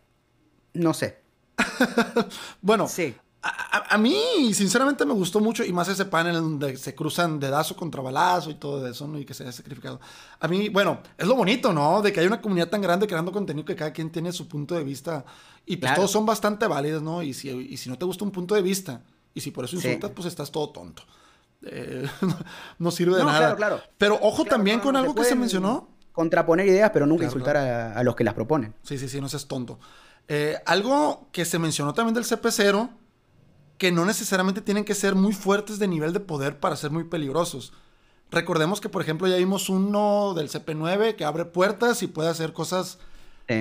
no sé. bueno, sí. A, mí, sinceramente, me gustó mucho, y más ese panel donde se cruzan dedazo contra balazo y todo eso, ¿no? Y que se haya sacrificado. A mí, bueno, es lo bonito, ¿no? De que hay una comunidad tan grande creando contenido que cada quien tiene su punto de vista. Y pues todos son bastante válidos, ¿no? Y si, y si no te gusta un punto de vista, y si por eso insultas, pues estás todo tonto. Eh, no, sirve de nada. Claro, claro. Pero ojo también con algo que se mencionó. Contraponer ideas, pero nunca insultar a, a, los que las proponen. Sí, sí, sí, no seas tonto. Eh, algo que se mencionó también del CP0, que no necesariamente tienen que ser muy fuertes de nivel de poder para ser muy peligrosos. Recordemos que, por ejemplo, ya vimos uno del CP9 que abre puertas y puede hacer cosas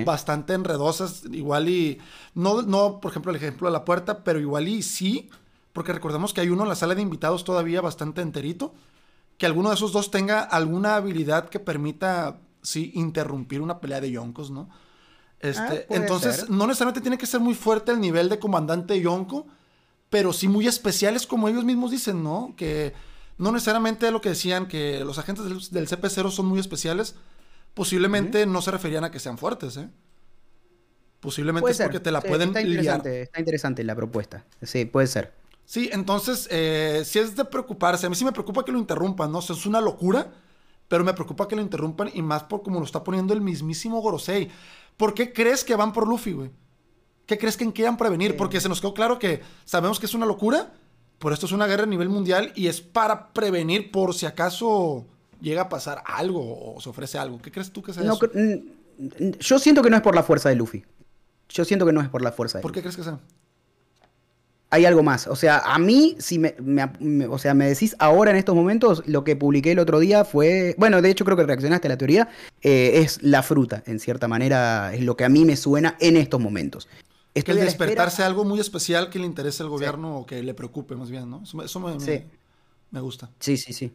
bastante enredosas, igual y... No, no, por ejemplo, el ejemplo de la puerta, pero igual y sí, porque recordemos que hay uno en la sala de invitados todavía bastante enterito, que alguno de esos dos tenga alguna habilidad que permita, sí, interrumpir una pelea de yonkos, ¿no? Este, ah, entonces, no necesariamente tiene que ser muy fuerte el nivel de comandante Yonko, pero sí muy especiales, como ellos mismos dicen, ¿no? Que no necesariamente lo que decían que los agentes del, CP0 son muy especiales, posiblemente no se referían a que sean fuertes, ¿eh? Posiblemente es porque te la pueden está interesante, Está interesante la propuesta. Sí, puede ser. Sí, entonces, eh, si es de preocuparse, a mí sí me preocupa que lo interrumpan, ¿no? O es una locura, pero me preocupa que lo interrumpan y más por como lo está poniendo el mismísimo Gorosei. ¿Por qué crees que van por Luffy, güey? ¿Qué crees que quieran prevenir? Porque se nos quedó claro que sabemos que es una locura, pero esto es una guerra a nivel mundial y es para prevenir por si acaso llega a pasar algo o se ofrece algo. ¿Qué crees tú que sea eso? Yo siento que no es por la fuerza de Luffy. Yo siento que no es por la fuerza de ¿Por qué crees que sea? Hay algo más. O sea, a mí, si me, o sea, me decís ahora en estos momentos, lo que publiqué el otro día fue, bueno, de hecho creo que reaccionaste a la teoría, eh, es la fruta, en cierta manera, es lo que a mí me suena en estos momentos. Es que el despertarse algo muy especial que le interese al gobierno o que le preocupe más bien, ¿no? Eso, me, me, gusta. Sí, sí, sí.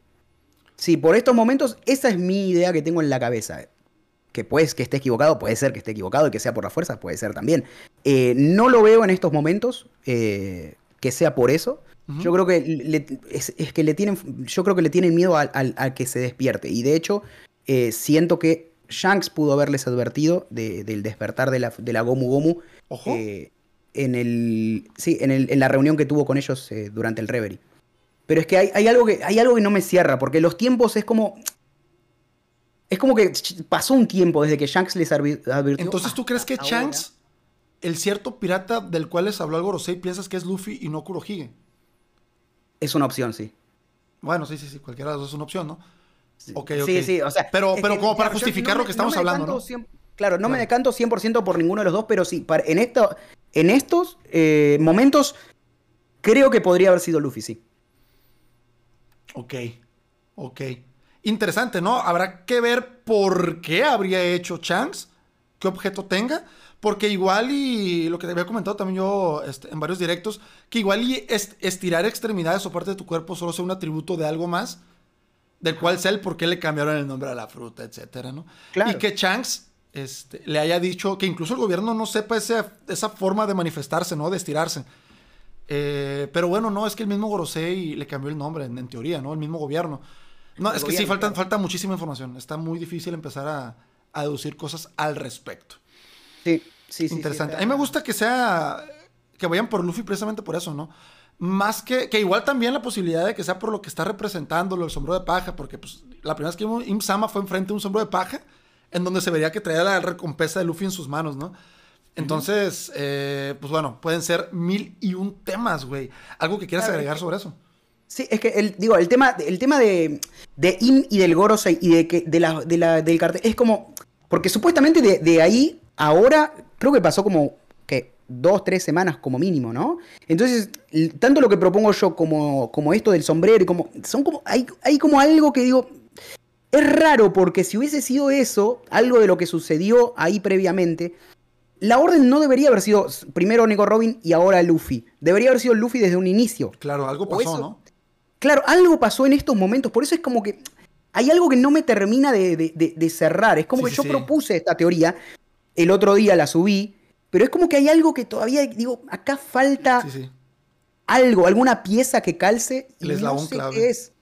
Sí, por estos momentos, esa es mi idea que tengo en la cabeza que pues que esté equivocado, puede ser que esté equivocado y que sea por la fuerza, puede ser también. Eh, no lo veo en estos momentos eh, que sea por eso. Yo creo que es, que le tienen, yo creo que le tienen miedo a, que se despierte. Y de hecho, eh, siento que Shanks pudo haberles advertido del despertar de la, de la Gomu Gomu. en el. Sí, en, el, en, la reunión que tuvo con ellos durante el Reverie. Pero es que hay, hay, algo que hay algo que no me cierra, porque los tiempos es como. Es como que pasó un tiempo desde que Shanks les advirtió. Entonces, ¿tú crees que Shanks el cierto pirata del cual les habló el Gorosei piensas que es Luffy y no Kurohige. Es una opción, sí. Bueno, sí, sí, sí, cualquiera de los dos es una opción, ¿no? Sí, sí, sí, o sea. Pero, pero como para justificar lo que estamos hablando, ¿no? claro, no me decanto 100% por ninguno de los dos, pero sí, en, esto, en estos eh, momentos creo que podría haber sido Luffy, sí. Ok, ok. Interesante, ¿no? Habrá que ver por qué habría hecho Chance, qué objeto tenga. Porque igual y lo que te había comentado también yo este, en varios directos, que igual y estirar extremidades o parte de tu cuerpo solo sea un atributo de algo más, del cual sé el por qué le cambiaron el nombre a la fruta, etcétera, ¿no? Y que Chanks este, le haya dicho que incluso el gobierno no sepa esa forma de manifestarse, ¿no? De estirarse. Eh, pero bueno, no, es que el mismo Gorosei le cambió el nombre, en, teoría, ¿no? El mismo gobierno. No, es que sí, falta, falta muchísima información. Está muy difícil empezar a, a deducir cosas al respecto. Sí, sí, sí. Interesante. a mí me gusta que sea. Que vayan por Luffy precisamente por eso, ¿no? Más que. Que igual también la posibilidad de que sea por lo que está representando el sombrero de paja, porque pues la primera vez que Im Sama fue enfrente de un sombrero de paja, en donde se vería que traía la recompensa de Luffy en sus manos, ¿no? Entonces, eh, pues bueno, pueden ser mil y un temas, güey. ¿Algo que quieras agregar sobre eso? Sí, es que el, digo, el tema, el tema de, de Im y del Gorosei y de que de la, de la, del cartel es como. Porque supuestamente de, de ahí ahora creo que pasó como que dos, tres semanas como mínimo, ¿no? Entonces, tanto lo que propongo yo como, como esto del sombrero y como. Son como. Hay, hay como algo que digo. Es raro porque si hubiese sido eso, algo de lo que sucedió ahí previamente, la orden no debería haber sido primero Nico Robin y ahora Luffy. Debería haber sido Luffy desde un inicio. Claro, algo pasó, ¿no? Claro, algo pasó en estos momentos. Por eso es como que hay algo que no me termina de, cerrar. Es como que yo propuse esta teoría el otro día la subí, pero es como que hay algo que todavía, digo, acá falta algo, alguna pieza que calce y no sé qué es.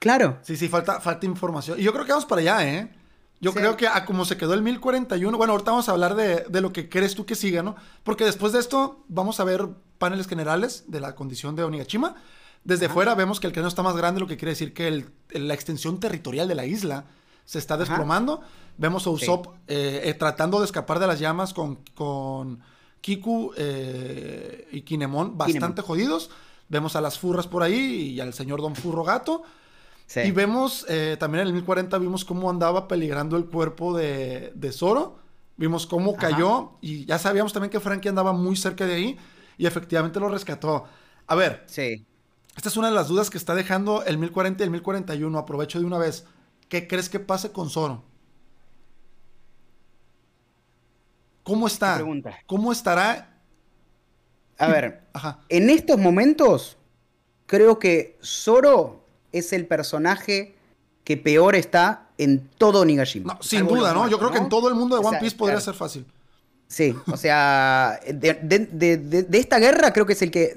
Claro. Sí, sí, falta, falta información. Y yo creo que vamos para allá, ¿eh? Yo creo que a como se quedó el 1041, bueno, ahorita vamos a hablar de, lo que crees tú que siga, ¿no? Porque después de esto vamos a ver paneles generales de la condición de Onigashima. Desde fuera vemos que el cráneo está más grande, lo que quiere decir que la extensión territorial de la isla se está desplomando. Vemos a Usopp eh, eh, tratando de escapar de las llamas con, con Kiku eh, y Kinemon bastante jodidos. Vemos a las furras por ahí y al señor Don Furro Gato. Y vemos, también en el 1040 vimos cómo andaba peligrando el cuerpo de, de Zoro. Vimos cómo cayó y ya sabíamos también que Frankie andaba muy cerca de ahí y efectivamente lo rescató. A ver. Sí. Esta es una de las dudas que está dejando el 1040 y el 1041. Aprovecho de una vez. ¿Qué crees que pase con Zoro? ¿Cómo está? ¿Cómo estará? A ver, en estos momentos creo que Zoro es el personaje que peor está en todo Nigashima. sin duda, ¿no? Yo creo que en todo el mundo de One Piece podría ser fácil. Sí, o sea, de, esta guerra creo que es el que,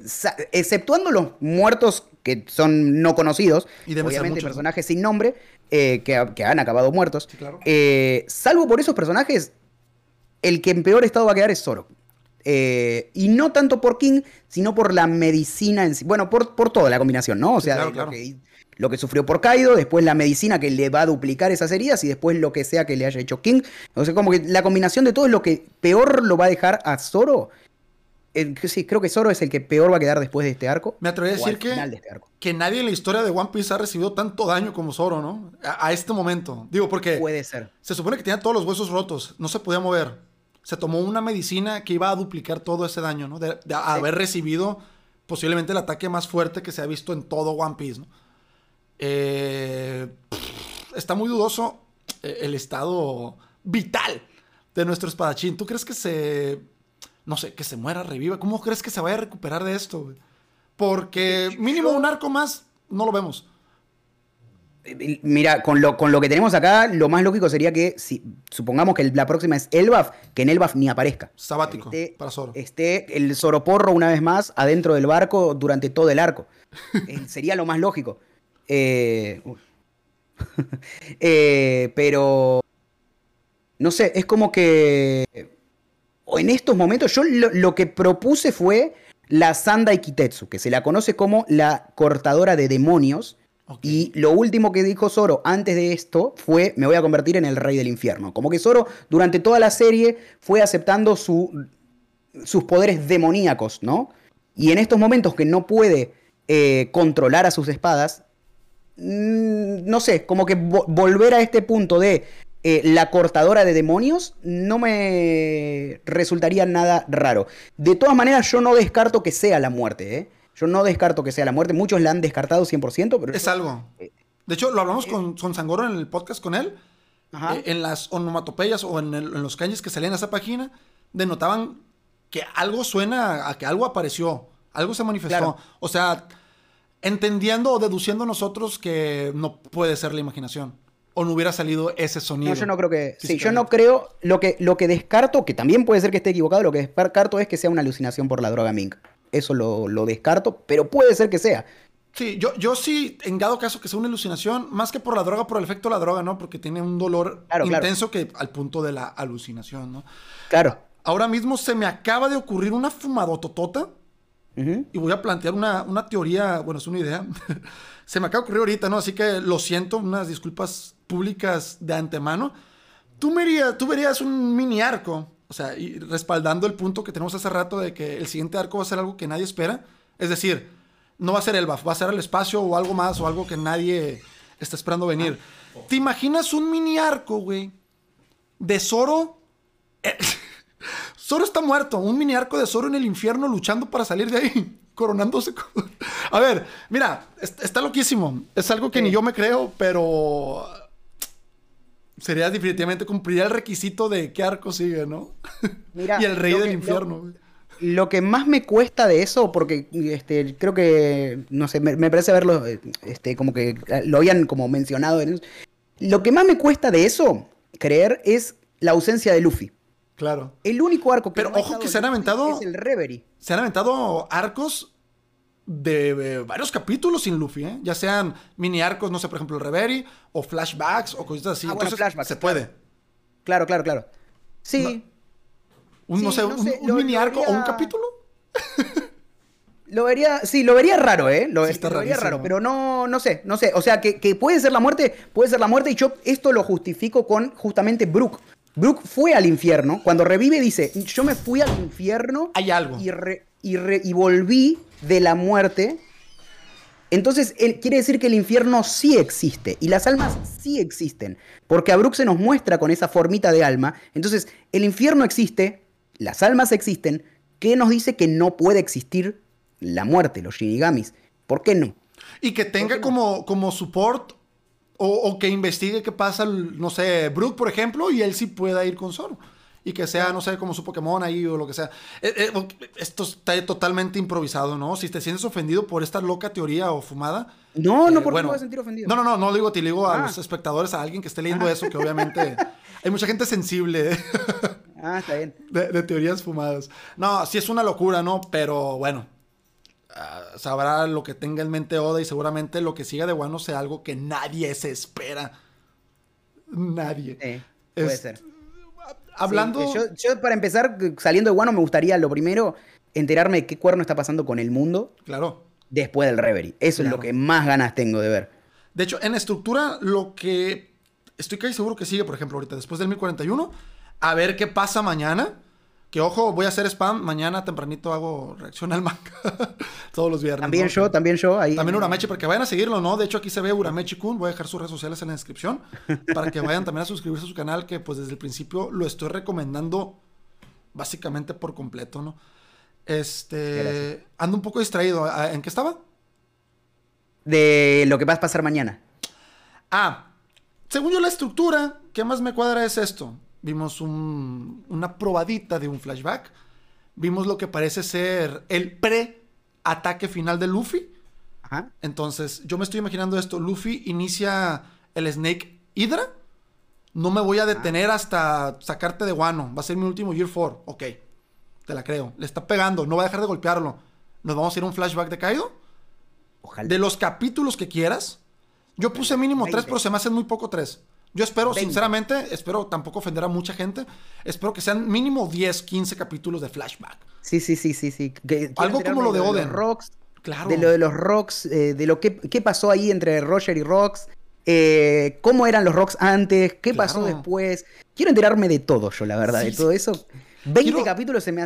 exceptuando los muertos que son no conocidos, y obviamente personajes sin nombre, eh, que, han acabado muertos, eh, salvo por esos personajes, el que en peor estado va a quedar es Zoro. Eh, y no tanto por King, sino por la medicina en sí. Bueno, por, por toda la combinación, ¿no? O sea, Lo, que, sufrió por Kaido, después la medicina que le va a duplicar esas heridas y después lo que sea que le haya hecho King. O sea, como que la combinación de todo es lo que peor lo va a dejar a Zoro. sí, creo que Zoro es el que peor va a quedar después de este arco. Me atrevería a decir que, este que nadie en la historia de One Piece ha recibido tanto daño como Zoro, ¿no? A, a, este momento. Digo, porque. Puede ser. Se supone que tenía todos los huesos rotos, no se podía mover se tomó una medicina que iba a duplicar todo ese daño, ¿no? De, haber recibido posiblemente el ataque más fuerte que se ha visto en todo One Piece, ¿no? Eh, está muy dudoso eh, el estado vital de nuestro espadachín. ¿Tú crees que se, no sé, que se muera, reviva? ¿Cómo crees que se vaya a recuperar de esto? Porque mínimo un arco más no lo vemos. Mira, con lo, con lo que tenemos acá, lo más lógico sería que, si supongamos que la próxima es Elbaf, que en Elbaf ni aparezca. Sabático, para Zoro. Esté el Zoroporro una vez más adentro del barco durante todo el arco. Eh, sería lo más lógico. Eh, eh, pero. No sé, es como que. O en estos momentos, yo lo, que propuse fue la Sanda Kitetsu, que se la conoce como la cortadora de demonios y lo último que dijo Zoro antes de esto fue, me voy a convertir en el rey del infierno. Como que Zoro durante toda la serie fue aceptando su sus poderes demoníacos, ¿no? Y en estos momentos que no puede eh, controlar a sus espadas, no sé, como que volver a este punto de eh, la cortadora de demonios no me resultaría nada raro. De todas maneras, yo no descarto que sea la muerte, ¿eh? Yo no descarto que sea la muerte. Muchos la han descartado 100%, pero... Es algo. De hecho, lo hablamos con, con Sangoro en el podcast con él. Eh, en las onomatopeyas o en, los kanjis que salían a esa página, denotaban que algo suena a que algo apareció, algo se manifestó. O sea, entendiendo o deduciendo nosotros que no puede ser la imaginación. O no hubiera salido ese sonido. No, yo no creo que. Sí, yo no creo. Lo que, lo que descarto, que también puede ser que esté equivocado, lo que descarto es que sea una alucinación por la droga Mink. Eso lo, lo descarto, pero puede ser que sea. Sí, yo, yo sí, en dado caso que sea una alucinación, más que por la droga, por el efecto de la droga, ¿no? Porque tiene un dolor intenso que al punto de la alucinación, ¿no? Claro. Ahora mismo se me acaba de ocurrir una fumadototota y voy a plantear una, una, teoría, bueno, es una idea. se me acaba de ocurrir ahorita, ¿no? Así que lo siento, unas disculpas públicas de antemano. Tú, verías, tú verías un mini arco, o sea, y respaldando el punto que tenemos hace rato de que el siguiente arco va a ser algo que nadie espera. Es decir, no va a ser el va a ser el espacio o algo más o algo que nadie está esperando venir. ¿Te imaginas un mini arco, güey? De Zoro. Eh, Zoro está muerto. Un mini arco de Zoro en el infierno luchando para salir de ahí. Coronándose. A ver, mira, está loquísimo. Es algo que ni yo me creo, pero. Sería definitivamente cumpliría el requisito de qué arco sigue, ¿no? Mira, y el rey del infierno, lo que más me cuesta de eso, porque este, creo que, no sé, me, parece verlo, este, como que lo habían como mencionado. En, lo que más me cuesta de eso, creer, es la ausencia de Luffy. Claro. El único arco que Pero ojo que se han aventado. Es el Reverie. Se han aventado arcos de, varios capítulos sin Luffy, ¿eh? Ya sean mini arcos, no sé, por ejemplo, el Reverie, o flashbacks, o cosas así. Ah, Entonces, se puede. Claro, claro, claro. Sí. Un, no sé, un, mini arco o un capítulo. Lo vería, sí, lo vería raro, ¿eh? Lo, vería raro, pero no, no sé, no sé. O sea, que, puede ser la muerte, puede ser la muerte y yo esto lo justifico con justamente Brooke. Brooke fue al infierno, cuando revive dice, yo me fui al infierno. Hay algo. Y, y, y volví de la muerte. Entonces, él, quiere decir que el infierno sí existe y las almas sí existen. Porque a Brooke se nos muestra con esa formita de alma. Entonces, el infierno existe, las almas existen, ¿qué nos dice que no puede existir la muerte, los shinigamis? ¿Por qué no? Y que tenga como, como support o, que investigue qué pasa, no sé, Brook, por ejemplo, y él sí pueda ir con Zoro. Y que sea, no sé, como su Pokémon ahí o lo que sea. Eh, eh, esto está totalmente improvisado, ¿no? Si te sientes ofendido por esta loca teoría o fumada. No, no, eh, porque me voy a sentir ofendido. No, no, no, no digo, te digo a ah. los espectadores, a alguien que esté leyendo ah. eso, que obviamente hay mucha gente sensible. Ah, está bien. De, teorías fumadas. No, sí es una locura, ¿no? Pero bueno, ah, sabrá lo que tenga en mente Oda y seguramente lo que siga de Wano sea algo que nadie se espera. Nadie. Puede ser. Hablando. yo, para empezar, saliendo de Wano, me gustaría lo primero enterarme de qué cuerno está pasando con el mundo. Claro. Después del Reverie. Eso es lo que más ganas tengo de ver. De hecho, en estructura, lo que estoy casi seguro que sigue, por ejemplo, ahorita, después del 1041, a ver qué pasa mañana. Que ojo, voy a hacer spam. Mañana tempranito hago reacción al manga. Todos los viernes. También yo, también yo. Ahí también Uramechi, para que vayan a seguirlo, ¿no? De hecho, aquí se ve Uramechi Kun. Voy a dejar sus redes sociales en la descripción. para que vayan también a suscribirse a su canal, que pues desde el principio lo estoy recomendando básicamente por completo, ¿no? Este. Ando un poco distraído. ¿En qué estaba? De lo que va a pasar mañana. Ah, según yo, la estructura que más me cuadra es esto vimos una probadita de un flashback, vimos lo que parece ser el pre-ataque final de Luffy. Entonces, yo me estoy imaginando esto, Luffy inicia el Snake Hydra, no me voy a detener hasta sacarte de guano, va a ser mi último Year 4, ok, te la creo, le está pegando, no va a dejar de golpearlo, nos vamos a ir a un flashback de Kaido. Ojalá. De los capítulos que quieras, yo puse mínimo tres, pero se me hacen muy poco tres. Yo espero, sinceramente, espero tampoco ofender a mucha gente. Espero que sean mínimo 10, 15 capítulos de flashback. Sí, sí, sí, sí, sí. Algo como lo de Oden. rocks, claro. De lo de los rocks, eh, de lo que pasó ahí entre Roger y Rocks. Eh, cómo eran los rocks antes, qué pasó después. Quiero enterarme de todo yo, la verdad, de todo eso. 20 capítulos se me,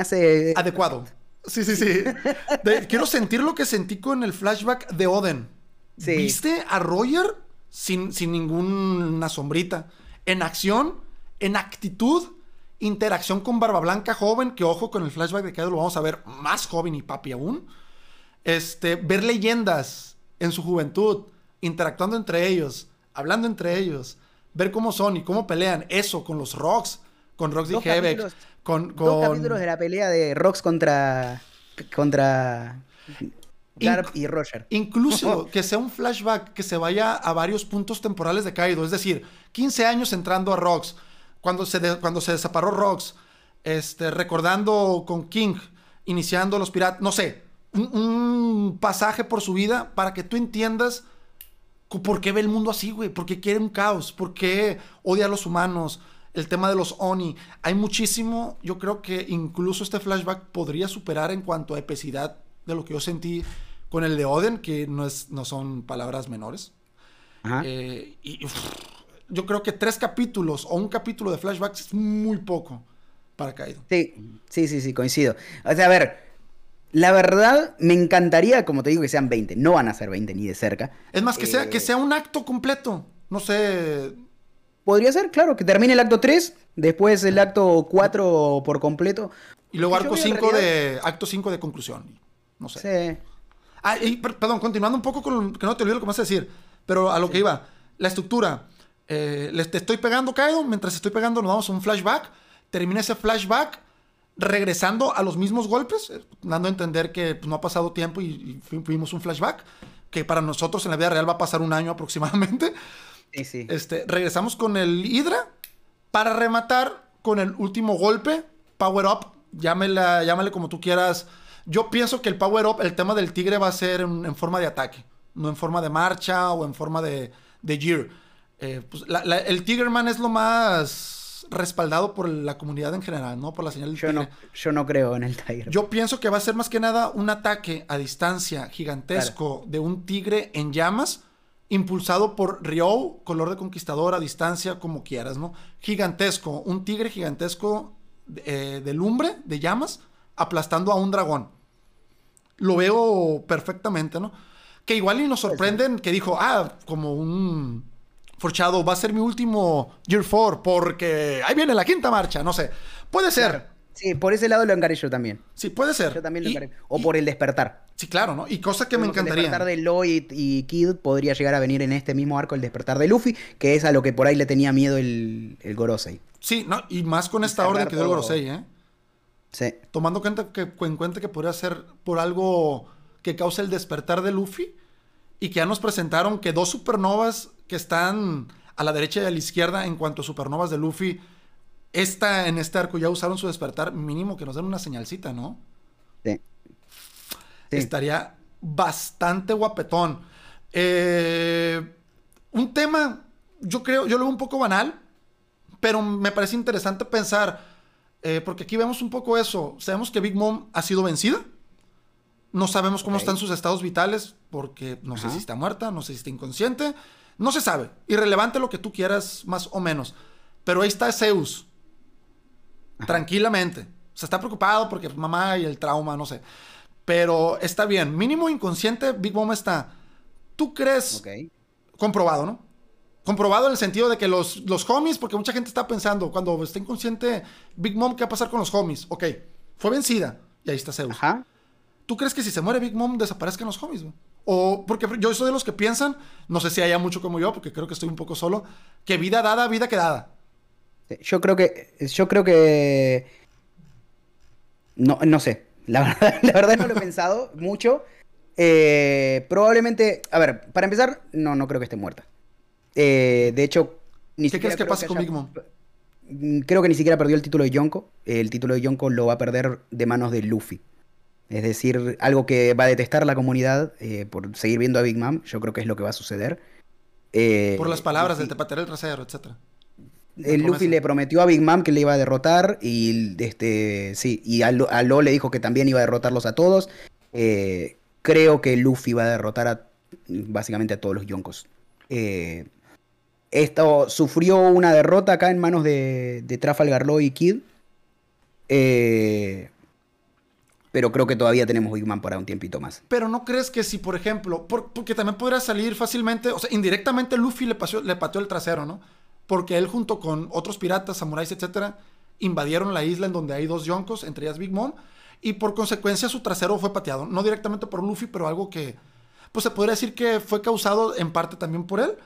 hace, Adecuado. Sí, sí, sí. quiero sentir lo que sentí con el flashback de Oden. ¿Viste a Roger sin, sin ninguna sombrita? En acción, en actitud, interacción con Barba Blanca joven, que ojo con el flashback de Kaido lo vamos a ver más joven y papi aún. Este, ver leyendas en su juventud, interactuando entre ellos, hablando entre ellos, ver cómo son y cómo pelean, eso con los Rocks, con Rox y Hebeck, con, con... Dos capítulos de la pelea de Rocks contra contra Garp y Roger. Incluso que sea un flashback que se vaya a varios puntos temporales de Kaido, es decir, 15 años entrando a Rocks, cuando se, cuando se desaparó Rocks, este, recordando con King, iniciando los piratas, no sé, un, pasaje por su vida para que tú entiendas por qué ve el mundo así, güey, por qué quiere un caos, por qué odia a los humanos, el tema de los Oni. Hay muchísimo, yo creo que incluso este flashback podría superar en cuanto a epicidad de lo que yo sentí con el de Oden, que no, es, no son palabras menores. Eh, y yo creo que tres capítulos o un capítulo de flashbacks es muy poco para Kaido. Sí, sí, sí, sí, coincido. O sea, a ver, la verdad, me encantaría, como te digo, que sean 20. No van a ser 20 ni de cerca. Es más, que, sea, que eh, sea un acto completo. No sé. Podría ser, claro, que termine el acto 3, después el acto 4 por completo. Y luego 5 de, acto 5 de conclusión. No sé. Sí. Ah, y, perdón, continuando un poco con que no te olvido lo que vas a decir, pero a lo que iba. La estructura. Eh, les te estoy pegando, Kaido. Mientras estoy pegando, nos vamos a un flashback. Termina ese flashback regresando a los mismos golpes, eh, dando a entender que pues, no ha pasado tiempo y, fuimos un flashback, que para nosotros en la vida real va a pasar un año aproximadamente. Sí, sí. Este, regresamos con el Hydra para rematar con el último golpe, Power Up, llámela, llámale como tú quieras. Yo pienso que el Power Up, el tema del tigre va a ser en, forma de ataque, no en forma de marcha o en forma de, de Gear. Eh, pues, el Tigerman es lo más respaldado por la comunidad en general, ¿no? Por la señal del yo No, yo no creo en el tigre. Yo pienso que va a ser más que nada un ataque a distancia gigantesco de un tigre en llamas, impulsado por Ryo, color de conquistador a distancia, como quieras, ¿no? Gigantesco, un tigre gigantesco eh, de lumbre, de llamas, aplastando a un dragón. Lo veo perfectamente, ¿no? Que igual y nos sorprenden que dijo, ah, como un Forchado, va a ser mi último Year 4 porque ahí viene la quinta marcha, no sé. Puede ser. Sí, por ese lado lo encaré yo también. Sí, puede ser. Yo también lo encaré. O por el despertar. Sí, claro, ¿no? Y cosa que me encantaría. El despertar de Lloyd y Kid podría llegar a venir en este mismo arco el despertar de Luffy, que es a lo que por ahí le tenía miedo el, el Gorosei. Sí, no, y más con esta orden que dio el Gorosei, ¿eh? Sí. Tomando cuenta que, en cuenta que podría ser por algo que causa el despertar de Luffy y que ya nos presentaron que dos supernovas que están a la derecha y a la izquierda en cuanto a supernovas de Luffy, esta, en este arco ya usaron su despertar, mínimo que nos den una señalcita, ¿no? Sí. Estaría bastante guapetón. Eh, un tema, yo creo, yo lo veo un poco banal, pero me parece interesante pensar, eh, porque aquí vemos un poco eso. Sabemos que Big Mom ha sido vencida. No sabemos cómo están sus estados vitales, porque no sé si está muerta, no sé si está inconsciente. No se sabe. Irrelevante lo que tú quieras, más o menos. Pero ahí está Zeus. Tranquilamente. Se está preocupado porque mamá y el trauma, no sé. Pero está bien. Mínimo inconsciente, Big Mom está. ¿Tú crees? Comprobado, ¿no? Comprobado en el sentido de que los, los homies, porque mucha gente está pensando, cuando está inconsciente, Big Mom, ¿qué va a pasar con los homies? Ok, fue vencida. Y ahí está Zeus. Ajá. ¿Tú crees que si se muere Big Mom desaparezcan los homies? O porque yo soy de los que piensan, no sé si haya mucho como yo, porque creo que estoy un poco solo, que vida dada, vida quedada. Yo creo que. Yo creo que. No, no sé. La verdad, la verdad no lo he pensado mucho. Eh, probablemente. A ver, para empezar, no, no creo que esté muerta. Eh, de hecho, ni ¿Qué crees que pasa con Big Mom? Mm, creo que ni siquiera perdió el título de Yonko. El título de Yonko lo va a perder de manos de Luffy. Es decir, algo que va a detestar la comunidad eh, por seguir viendo a Big Mom, yo creo que es lo que va a suceder. Eh, por las palabras del te patearé el trasero, etc. El Luffy le prometió a Big Mom que le iba a derrotar y este sí, y a Lo, le dijo que también iba a derrotarlos a todos. Eh, creo que Luffy va a derrotar a básicamente a todos los Yonkos. Esto sufrió una derrota acá en manos de, de Trafalgar Law y Kid Eh, pero creo que todavía tenemos Big Man para un tiempito más. Pero no crees que si, por ejemplo, porque también podría salir fácilmente, o sea, indirectamente Luffy le, le pateó el trasero, ¿no? Porque él junto con otros piratas, samuráis, etcétera, invadieron la isla en donde hay dos yonkos, entre ellas Big Mom, y por consecuencia su trasero fue pateado. No directamente por Luffy, pero algo que, pues se podría decir que fue causado en parte también por él.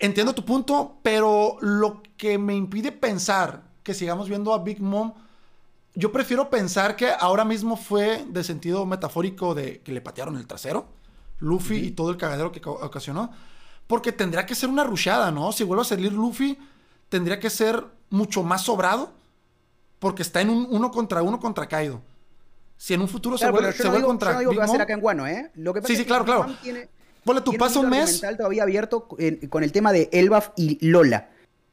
Entiendo tu punto, pero lo que me impide pensar que sigamos viendo a Big Mom yo prefiero pensar que ahora mismo fue de sentido metafórico de que le patearon el trasero, Luffy y todo el cagadero que ocasionó, porque tendría que ser una rushada, ¿no? Si vuelve a salir Luffy, tendría que ser mucho más sobrado, porque está en un uno contra uno contra Kaido. Si en un futuro se vuelve, se vuelve contra yo no digo que va a ser acá en Guano, ¿eh? Lo que pasa sí, sí, claro, claro. Tiene, Ponle tu paso un mes. todavía abierto con el tema de Elbaf y Lola.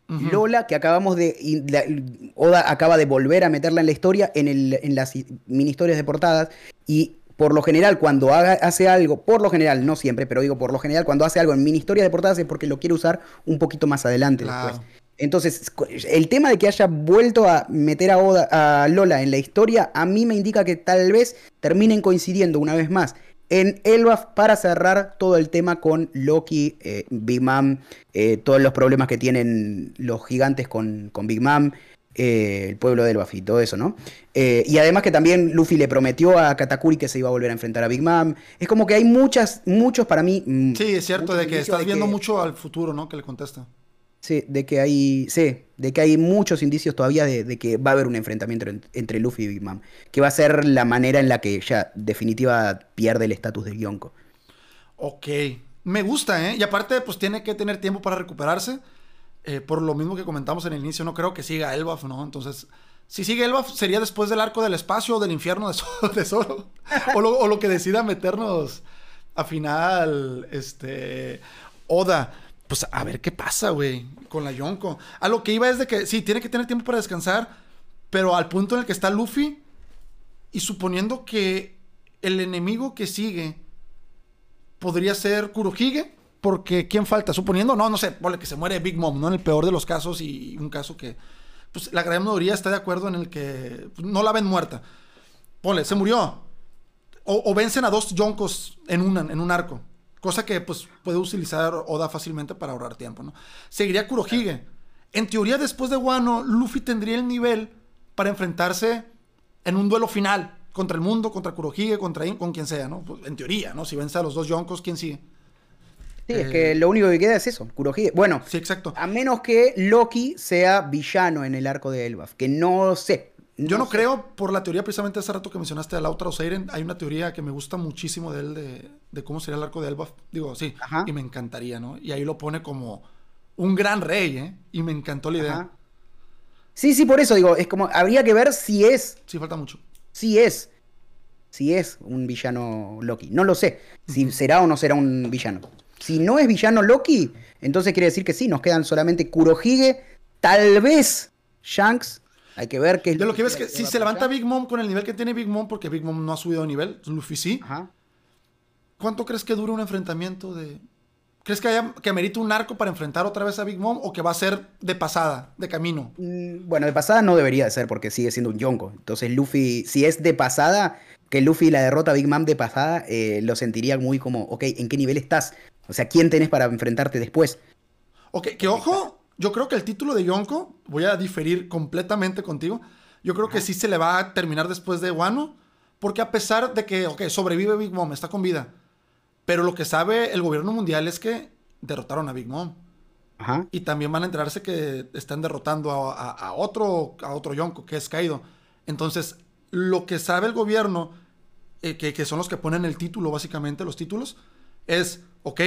Lola, que acabamos de. Oda acaba de volver a meterla en la historia, en, el, en las mini historias de portadas. Y por lo general, cuando haga, hace algo, por lo general, no siempre, pero digo por lo general, cuando hace algo en mini historias de portadas es porque lo quiere usar un poquito más adelante después. Entonces, el tema de que haya vuelto a meter a, Oda, a Lola en la historia, a mí me indica que tal vez terminen coincidiendo una vez más en Elbaf para cerrar todo el tema con Loki, eh, Big Mom, eh, todos los problemas que tienen los gigantes con, con Big Mom, eh, el pueblo de Elbaf y todo eso, ¿no? y además que también Luffy le prometió a Katakuri que se iba a volver a enfrentar a Big Mom. Es como que hay muchas, muchos para mí. Mm, sí, es cierto, de que estás viendo mucho al futuro, ¿no? Que le contesta. Sí, de que hay, sí, de que hay muchos indicios todavía de, que va a haber un enfrentamiento entre Luffy y Big Mom, que va a ser la manera en la que ya definitiva pierde el estatus de Yonko. Ok, me gusta, ¿eh? Y aparte, pues tiene que tener tiempo para recuperarse. Eh, por lo mismo que comentamos en el inicio, no creo que siga Elbaf, ¿no? Entonces, si sigue Elbaf, sería después del arco del espacio o del infierno de, Zoro. o, lo, o lo que decida meternos a final, este, Oda pues a ver qué pasa, güey, con la Yonko. A lo que iba es de que sí, tiene que tener tiempo para descansar, pero al punto en el que está Luffy y suponiendo que el enemigo que sigue podría ser Kurohige, porque ¿quién falta? Suponiendo, no, no sé, vale, que se muere Big Mom, ¿no? En el peor de los casos y un caso que, pues la gran mayoría está de acuerdo en el que pues, no la ven muerta. Ponle, se murió. O, vencen a dos Yonkos en, en un arco. Cosa que pues puede utilizar Oda fácilmente para ahorrar tiempo, ¿no? Seguiría Kurohige. En teoría, después de Wano, Luffy tendría el nivel para enfrentarse en un duelo final contra el mundo, contra Kurohige, contra con quien sea, ¿no? Pues, en teoría, ¿no? Si vence a los dos Yonkos, ¿quién sigue? Sí, es que lo único que queda es eso, Kurohige. Bueno, sí, exacto. A menos que Loki sea villano en el arco de Elbaf, que no sé. Yo no creo, por la teoría precisamente hace rato que mencionaste a Lautra Oseiren, hay una teoría que me gusta muchísimo de él, de, cómo sería el arco de Elbaf. Digo, sí, y me encantaría, ¿no? Y ahí lo pone como un gran rey, ¿eh? Y me encantó la idea. Sí, sí, por eso digo, es como, habría que ver si es. Sí, falta mucho. Si es. Si es un villano Loki. No lo sé. Si será o no será un villano. Si no es villano Loki, entonces quiere decir que sí, nos quedan solamente Kurohige, tal vez Shanks hay que ver qué De lo que ves que si se levanta Big Mom con el nivel que tiene Big Mom, porque Big Mom no ha subido de nivel, Luffy sí. Ajá. ¿Cuánto crees que dura un enfrentamiento de. ¿Crees que, haya, que amerita un arco para enfrentar otra vez a Big Mom o que va a ser de pasada, de camino? Mm, bueno, de pasada no debería de ser porque sigue siendo un Yonko. Entonces, Luffy, si es de pasada, que Luffy la derrota a Big Mom de pasada, eh, lo sentiría muy como, ok, ¿en qué nivel estás? O sea, ¿quién tenés para enfrentarte después? Ok, que ojo, yo creo que el título de Yonko, voy a diferir completamente contigo. Yo creo que sí se le va a terminar después de Wano. Porque a pesar de que, ok, sobrevive Big Mom, está con vida. Pero lo que sabe el gobierno mundial es que derrotaron a Big Mom. Ajá. Y también van a enterarse que están derrotando a, otro, a otro Yonko, que es Kaido. Entonces, lo que sabe el gobierno, eh, que, que, son los que ponen el título, básicamente, los títulos, es, ok,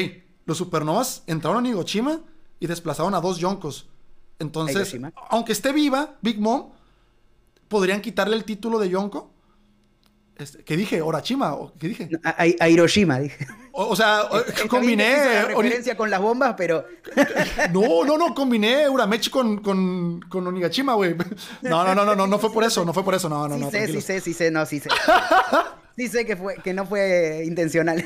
los supernovas entraron a Hiroshima y desplazaron a dos Yonkos. Entonces, aunque esté viva, Big Mom, podrían quitarle el título de Yonko. Este, ¿Qué dije? ¿Orachima? ¿Qué dije? A, Hiroshima, dije. O, sea, combiné. La referencia con las bombas, pero. no, no, no, combiné Uramechi con, con, con Onigashima, güey. No, no, no, no, no, no fue por eso, no fue por eso, no, no, sí no. Sé, sí sé, sí sé, no, sí sé. sí sé que, fue, que no fue intencional.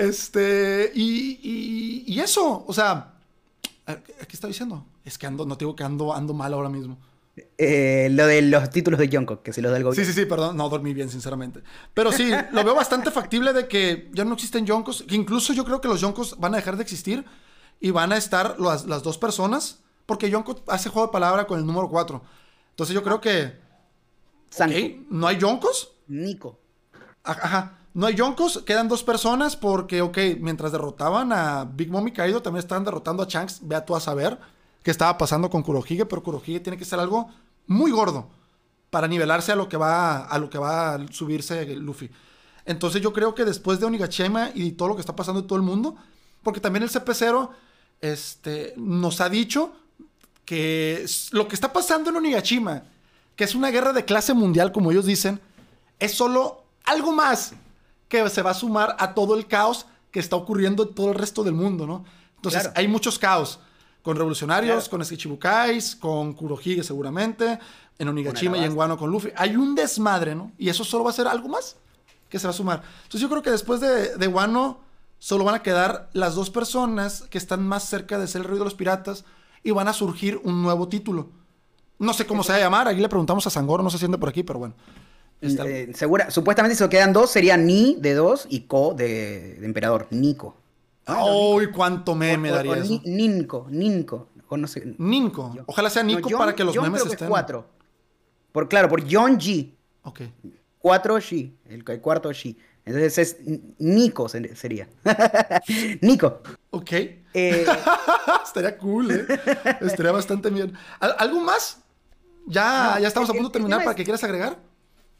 Este, y, y, eso, o sea, ¿qué está diciendo? Es que ando, no te digo que ando, ando mal ahora mismo. Eh, lo de los títulos de Jungkook, que se los da el gobierno. Sí, sí, sí, perdón. No dormí bien, sinceramente. Pero sí, lo veo bastante factible de que ya no existen Yonkos. Que incluso yo creo que los Yonkos van a dejar de existir y van a estar las, dos personas. Porque Yonko hace juego de palabra con el número 4. Entonces yo creo que. Okay, ¿No hay Yonkos? Nico. Ajá. No hay Yonkos, quedan dos personas porque, ok, mientras derrotaban a Big Mom y Kaido, también estaban derrotando a Shanks. Ve a tú a saber qué estaba pasando con Kurohige, pero Kurohige tiene que ser algo muy gordo para nivelarse a lo que va a lo que va a subirse Luffy. Entonces yo creo que después de Onigashima y todo lo que está pasando en todo el mundo, porque también el CP0 este, nos ha dicho que lo que está pasando en Onigashima, que es una guerra de clase mundial como ellos dicen, es solo algo más que se va a sumar a todo el caos que está ocurriendo en todo el resto del mundo, ¿no? Entonces hay muchos caos. Con revolucionarios, con Shichibukais, con Kurohige seguramente, en Onigashima y en Wano con Luffy. Hay un desmadre, ¿no? Y eso solo va a ser algo más que se va a sumar. Entonces yo creo que después de, de Wano solo van a quedar las dos personas que están más cerca de ser el rey de los piratas y van a surgir un nuevo título. No sé cómo se va a llamar, ahí le preguntamos a Sangoro, no se siente por aquí, pero bueno. Eh, segura, supuestamente si quedan dos, sería Ni de dos y Ko de, de emperador, Nico. ¡Uy, cuánto meme daría eso! Ninco, Ninco. O no sé. Ninco. Ojalá sea Nico para que los memes estén. cuatro. Por, claro, por John G. Ok. Cuatro G. El, cuarto G. Entonces es Nico sería. Nico. Ok. Eh, Estaría cool, ¿eh? Estaría bastante bien. ¿Algo más? Ya, ya estamos a punto de terminar para que quieras agregar.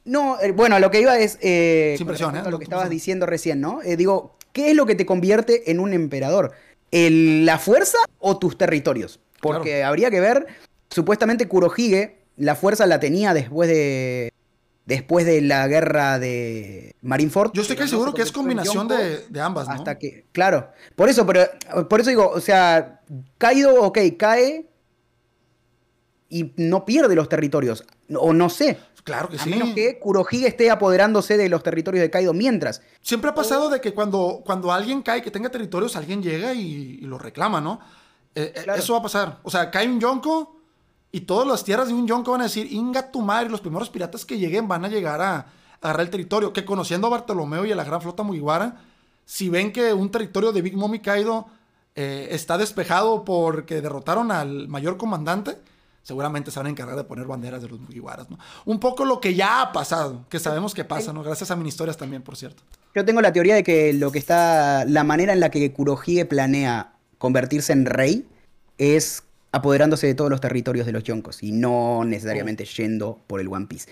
No, eh, bueno, lo que iba es. Eh, Sin presión, ¿eh? Lo que estabas diciendo recién, ¿no? Eh, digo, ¿qué es lo que te convierte en un emperador? ¿La fuerza o tus territorios? Porque habría que ver. Supuestamente Kurohige, la fuerza la tenía después de. Después de la guerra de Marineford. Yo estoy casi seguro que es combinación de, ambas, ¿no? Hasta que. Claro. Por eso, pero. Por eso digo, o sea, caído, ok, cae. Y no pierde los territorios. O no sé. Claro que a sí. menos que Kurohige esté apoderándose de los territorios de Kaido mientras. Siempre ha pasado de que cuando, cuando alguien cae, que tenga territorios, alguien llega y, lo reclama, ¿no? Eh, eh, eso va a pasar. O sea, cae un Yonko y todas las tierras de un Yonko van a decir, Inga tu madre, los primeros piratas que lleguen van a llegar a, agarrar el territorio. Que conociendo a Bartolomeo y a la gran flota Mugiwara, si ven que un territorio de Big Mom y Kaido eh, está despejado porque derrotaron al mayor comandante, seguramente se van a encargar de poner banderas de los Mugiwaras, ¿no? Un poco lo que ya ha pasado, que sabemos que pasa, ¿no? Gracias a mis historias también, por cierto. Yo tengo la teoría de que lo que está, la manera en la que Kurohige planea convertirse en rey es apoderándose de todos los territorios de los Yonkos y no necesariamente oh. yendo por el One Piece.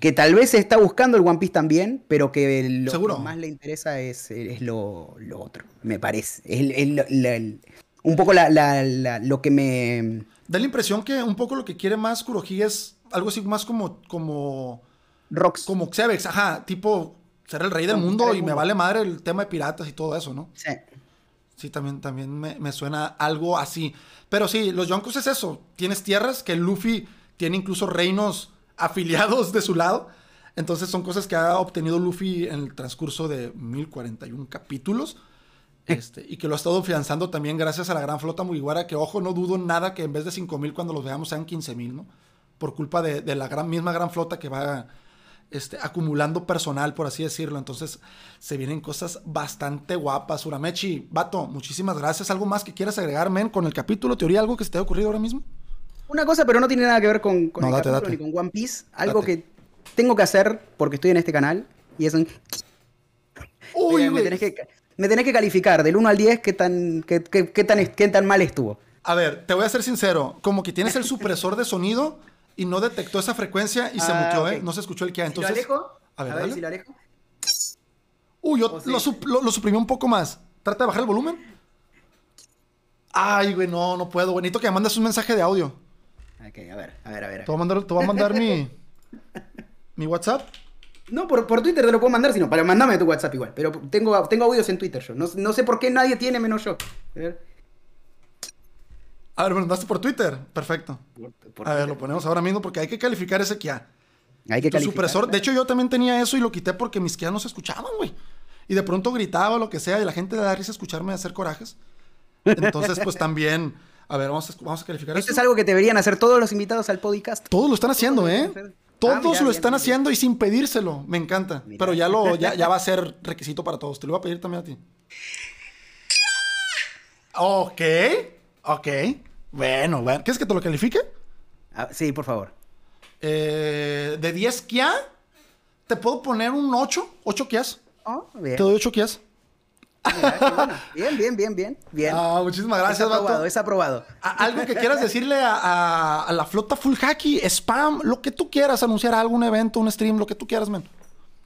Que tal vez se está buscando el One Piece también, pero que lo que más le interesa es, es lo, otro, me parece. Es, un poco lo que me Da la impresión que un poco lo que quiere más Kurohige es algo así más como. como Rocks. Como Xevex, ajá, tipo ser el rey del mundo y me vale madre el tema de piratas y todo eso, ¿no? Sí. Sí, también, también me, suena algo así. Pero sí, los Yonkos es eso. Tienes tierras que Luffy tiene incluso reinos afiliados de su lado. Entonces son cosas que ha obtenido Luffy en el transcurso de 1041 capítulos. Este, y que lo ha estado fianzando también gracias a la gran flota Mugiwara, que ojo, no dudo nada que en vez de 5.000 cuando los veamos sean 15.000, ¿no? Por culpa de, la gran, misma gran flota que va este, acumulando personal, por así decirlo. Entonces se vienen cosas bastante guapas. Uramechi, Vato, muchísimas gracias. ¿Algo más que quieras agregar, men, con el capítulo? ¿Teoría? ¿Algo que se te haya ocurrido ahora mismo? Una cosa, pero no tiene nada que ver con, con el capítulo ni con One Piece. Algo que tengo que hacer porque estoy en este canal y es un... Uy, me tenés que me tenés que calificar del 1 al 10 qué tan, qué, tan, qué tan mal estuvo. A ver, te voy a ser sincero. Como que tienes el supresor de sonido y no detectó esa frecuencia y se ah, muteó, ¿eh? No se escuchó el que. Entonces, ¿Si lo alejo? A ver, a ver si lo alejo. Uy, yo lo, suprimí un poco más. Trata de bajar el volumen. Ay, güey, no, no puedo. Necesito que me mandes un mensaje de audio. Ok, a ver, a ver, a ver. Te voy a mandar, te voy a mandar mi, mi WhatsApp. No, por, por, Twitter te lo puedo mandar, sino para mandame tu WhatsApp igual. Pero tengo, tengo audios en Twitter yo. No, sé por qué nadie tiene menos yo. A ver, a ver me mandaste por Twitter. Perfecto. a ver, lo ponemos ahora mismo porque hay que calificar ese Kia. Hay que calificar. Supresor. De hecho, yo también tenía eso y lo quité porque mis Kia no se escuchaban, güey. Y de pronto gritaba o lo que sea y la gente le da risa escucharme hacer corajes. Entonces, pues también A ver, vamos a, vamos a calificar esto. Esto es algo que deberían hacer todos los invitados al podcast. Todos lo están haciendo, ¿eh? Todos ah, lo están haciendo y sin pedírselo. Me encanta. Pero ya, lo, ya, ya va a ser requisito para todos. Te lo voy a pedir también a ti. Ok. Ok. Bueno, bueno. ¿Quieres que te lo califique? Ah, sí, por favor. Eh, de 10 Kia, te puedo poner un 8. 8 Kias. Oh, bien. Te doy 8 Kias. Bien, bien, bien, bien, bien. Ah, muchísimas gracias, es aprobado, Es aprobado. Algo que quieras decirle a, la flota full hacky, spam, lo que tú quieras, anunciar algún evento, un stream, lo que tú quieras, men.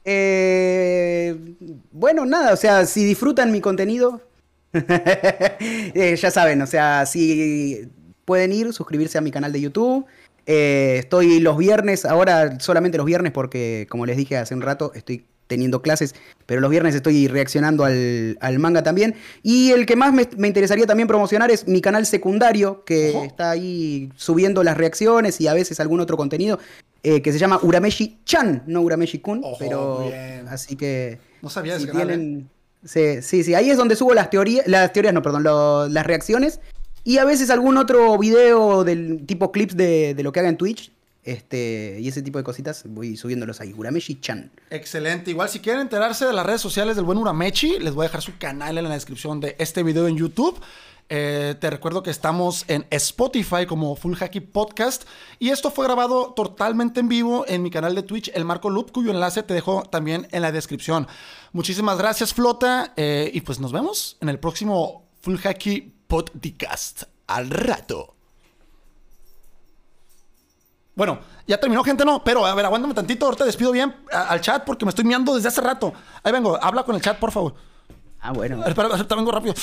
Eh, bueno, nada, o sea, si disfrutan mi contenido, eh, ya saben, o sea, si pueden ir, suscribirse a mi canal de YouTube. Eh, estoy los viernes, ahora solamente los viernes porque, como les dije hace un rato, estoy teniendo clases, pero los viernes estoy reaccionando al, manga también. Y el que más me, interesaría también promocionar es mi canal secundario, que está ahí subiendo las reacciones y a veces algún otro contenido, eh, que se llama Urameshi-chan, no Urameshi-kun, pero así que... No sabía si tienen... Sí, sí, sí, ahí es donde subo las teorías, las teorías, no, perdón, las reacciones. Y a veces algún otro video del tipo clips de, de lo que haga en Twitch este, y ese tipo de cositas voy subiéndolos ahí. Urameshi-chan. Excelente. Igual si quieren enterarse de las redes sociales del buen Urameshi, les voy a dejar su canal en la descripción de este video en YouTube. Eh, te recuerdo que estamos en Spotify como Full Hacky Podcast. Y esto fue grabado totalmente en vivo en mi canal de Twitch, El Marco Loop, cuyo enlace te dejo también en la descripción. Muchísimas gracias, Flota. Eh, y pues nos vemos en el próximo Full Hacky Podcast. Al rato. Bueno, ya terminó, gente, no. Pero, a ver, aguántame tantito. Ahorita despido bien al chat porque me estoy miando desde hace rato. Ahí vengo, habla con el chat, por favor. Ah, bueno. Espera, vengo rápido.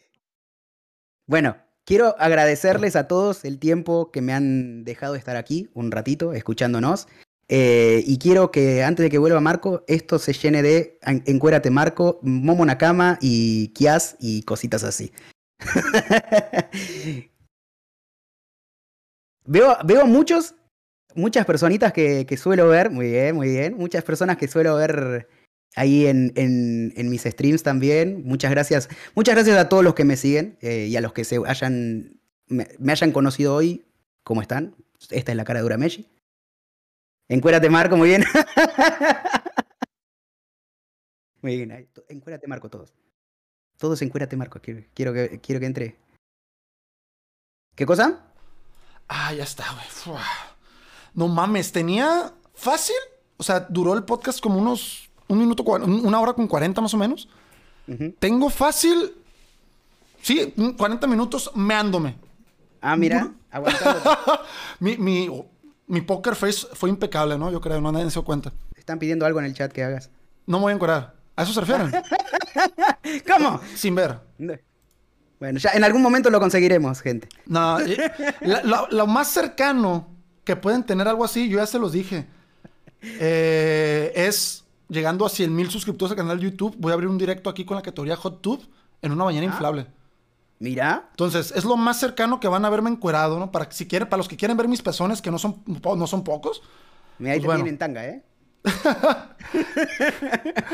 bueno, quiero agradecerles a todos el tiempo que me han dejado estar aquí un ratito, escuchándonos. Eh, y quiero que antes de que vuelva Marco, esto se llene de Encuérate Marco, Momo Nakama y Kias y cositas así. Veo, veo muchos, muchas personitas que, suelo ver, muy bien, muy bien, muchas personas que suelo ver ahí en, mis streams también. Muchas gracias, muchas gracias a todos los que me siguen eh, y a los que se hayan, me, hayan conocido hoy. ¿Cómo están? Esta es la cara de Urameshi. Encuérate, Marco, muy bien. muy bien, encuérate, Marco, todos. Todos encuérate, Marco. Quiero, quiero, que, quiero que entre. ¿Qué cosa? Ah, ya está, güey. No mames, tenía fácil. O sea, duró el podcast como unos. Un minuto, una hora con 40 más o menos. Tengo fácil. Sí, 40 minutos meándome. Ah, mira, mi, mi, poker face fue impecable, ¿no? Yo creo, no nadie se dio cuenta. están pidiendo algo en el chat que hagas. No me voy a encuadrar. ¿A eso se refieren? ¿Cómo? Sin ver. Bueno, ya en algún momento lo conseguiremos, gente. No, lo, más cercano que pueden tener algo así, yo ya se los dije, eh, es llegando a 100 mil suscriptores al canal de YouTube, voy a abrir un directo aquí con la categoría Hot Tube en una bañera ah. inflable. Mira. Entonces, es lo más cercano que van a verme encuerado, ¿no? Para, si quieren, para los que quieren ver mis pezones, que no son, no son pocos. Mira, ahí pues te en tanga, ¿eh?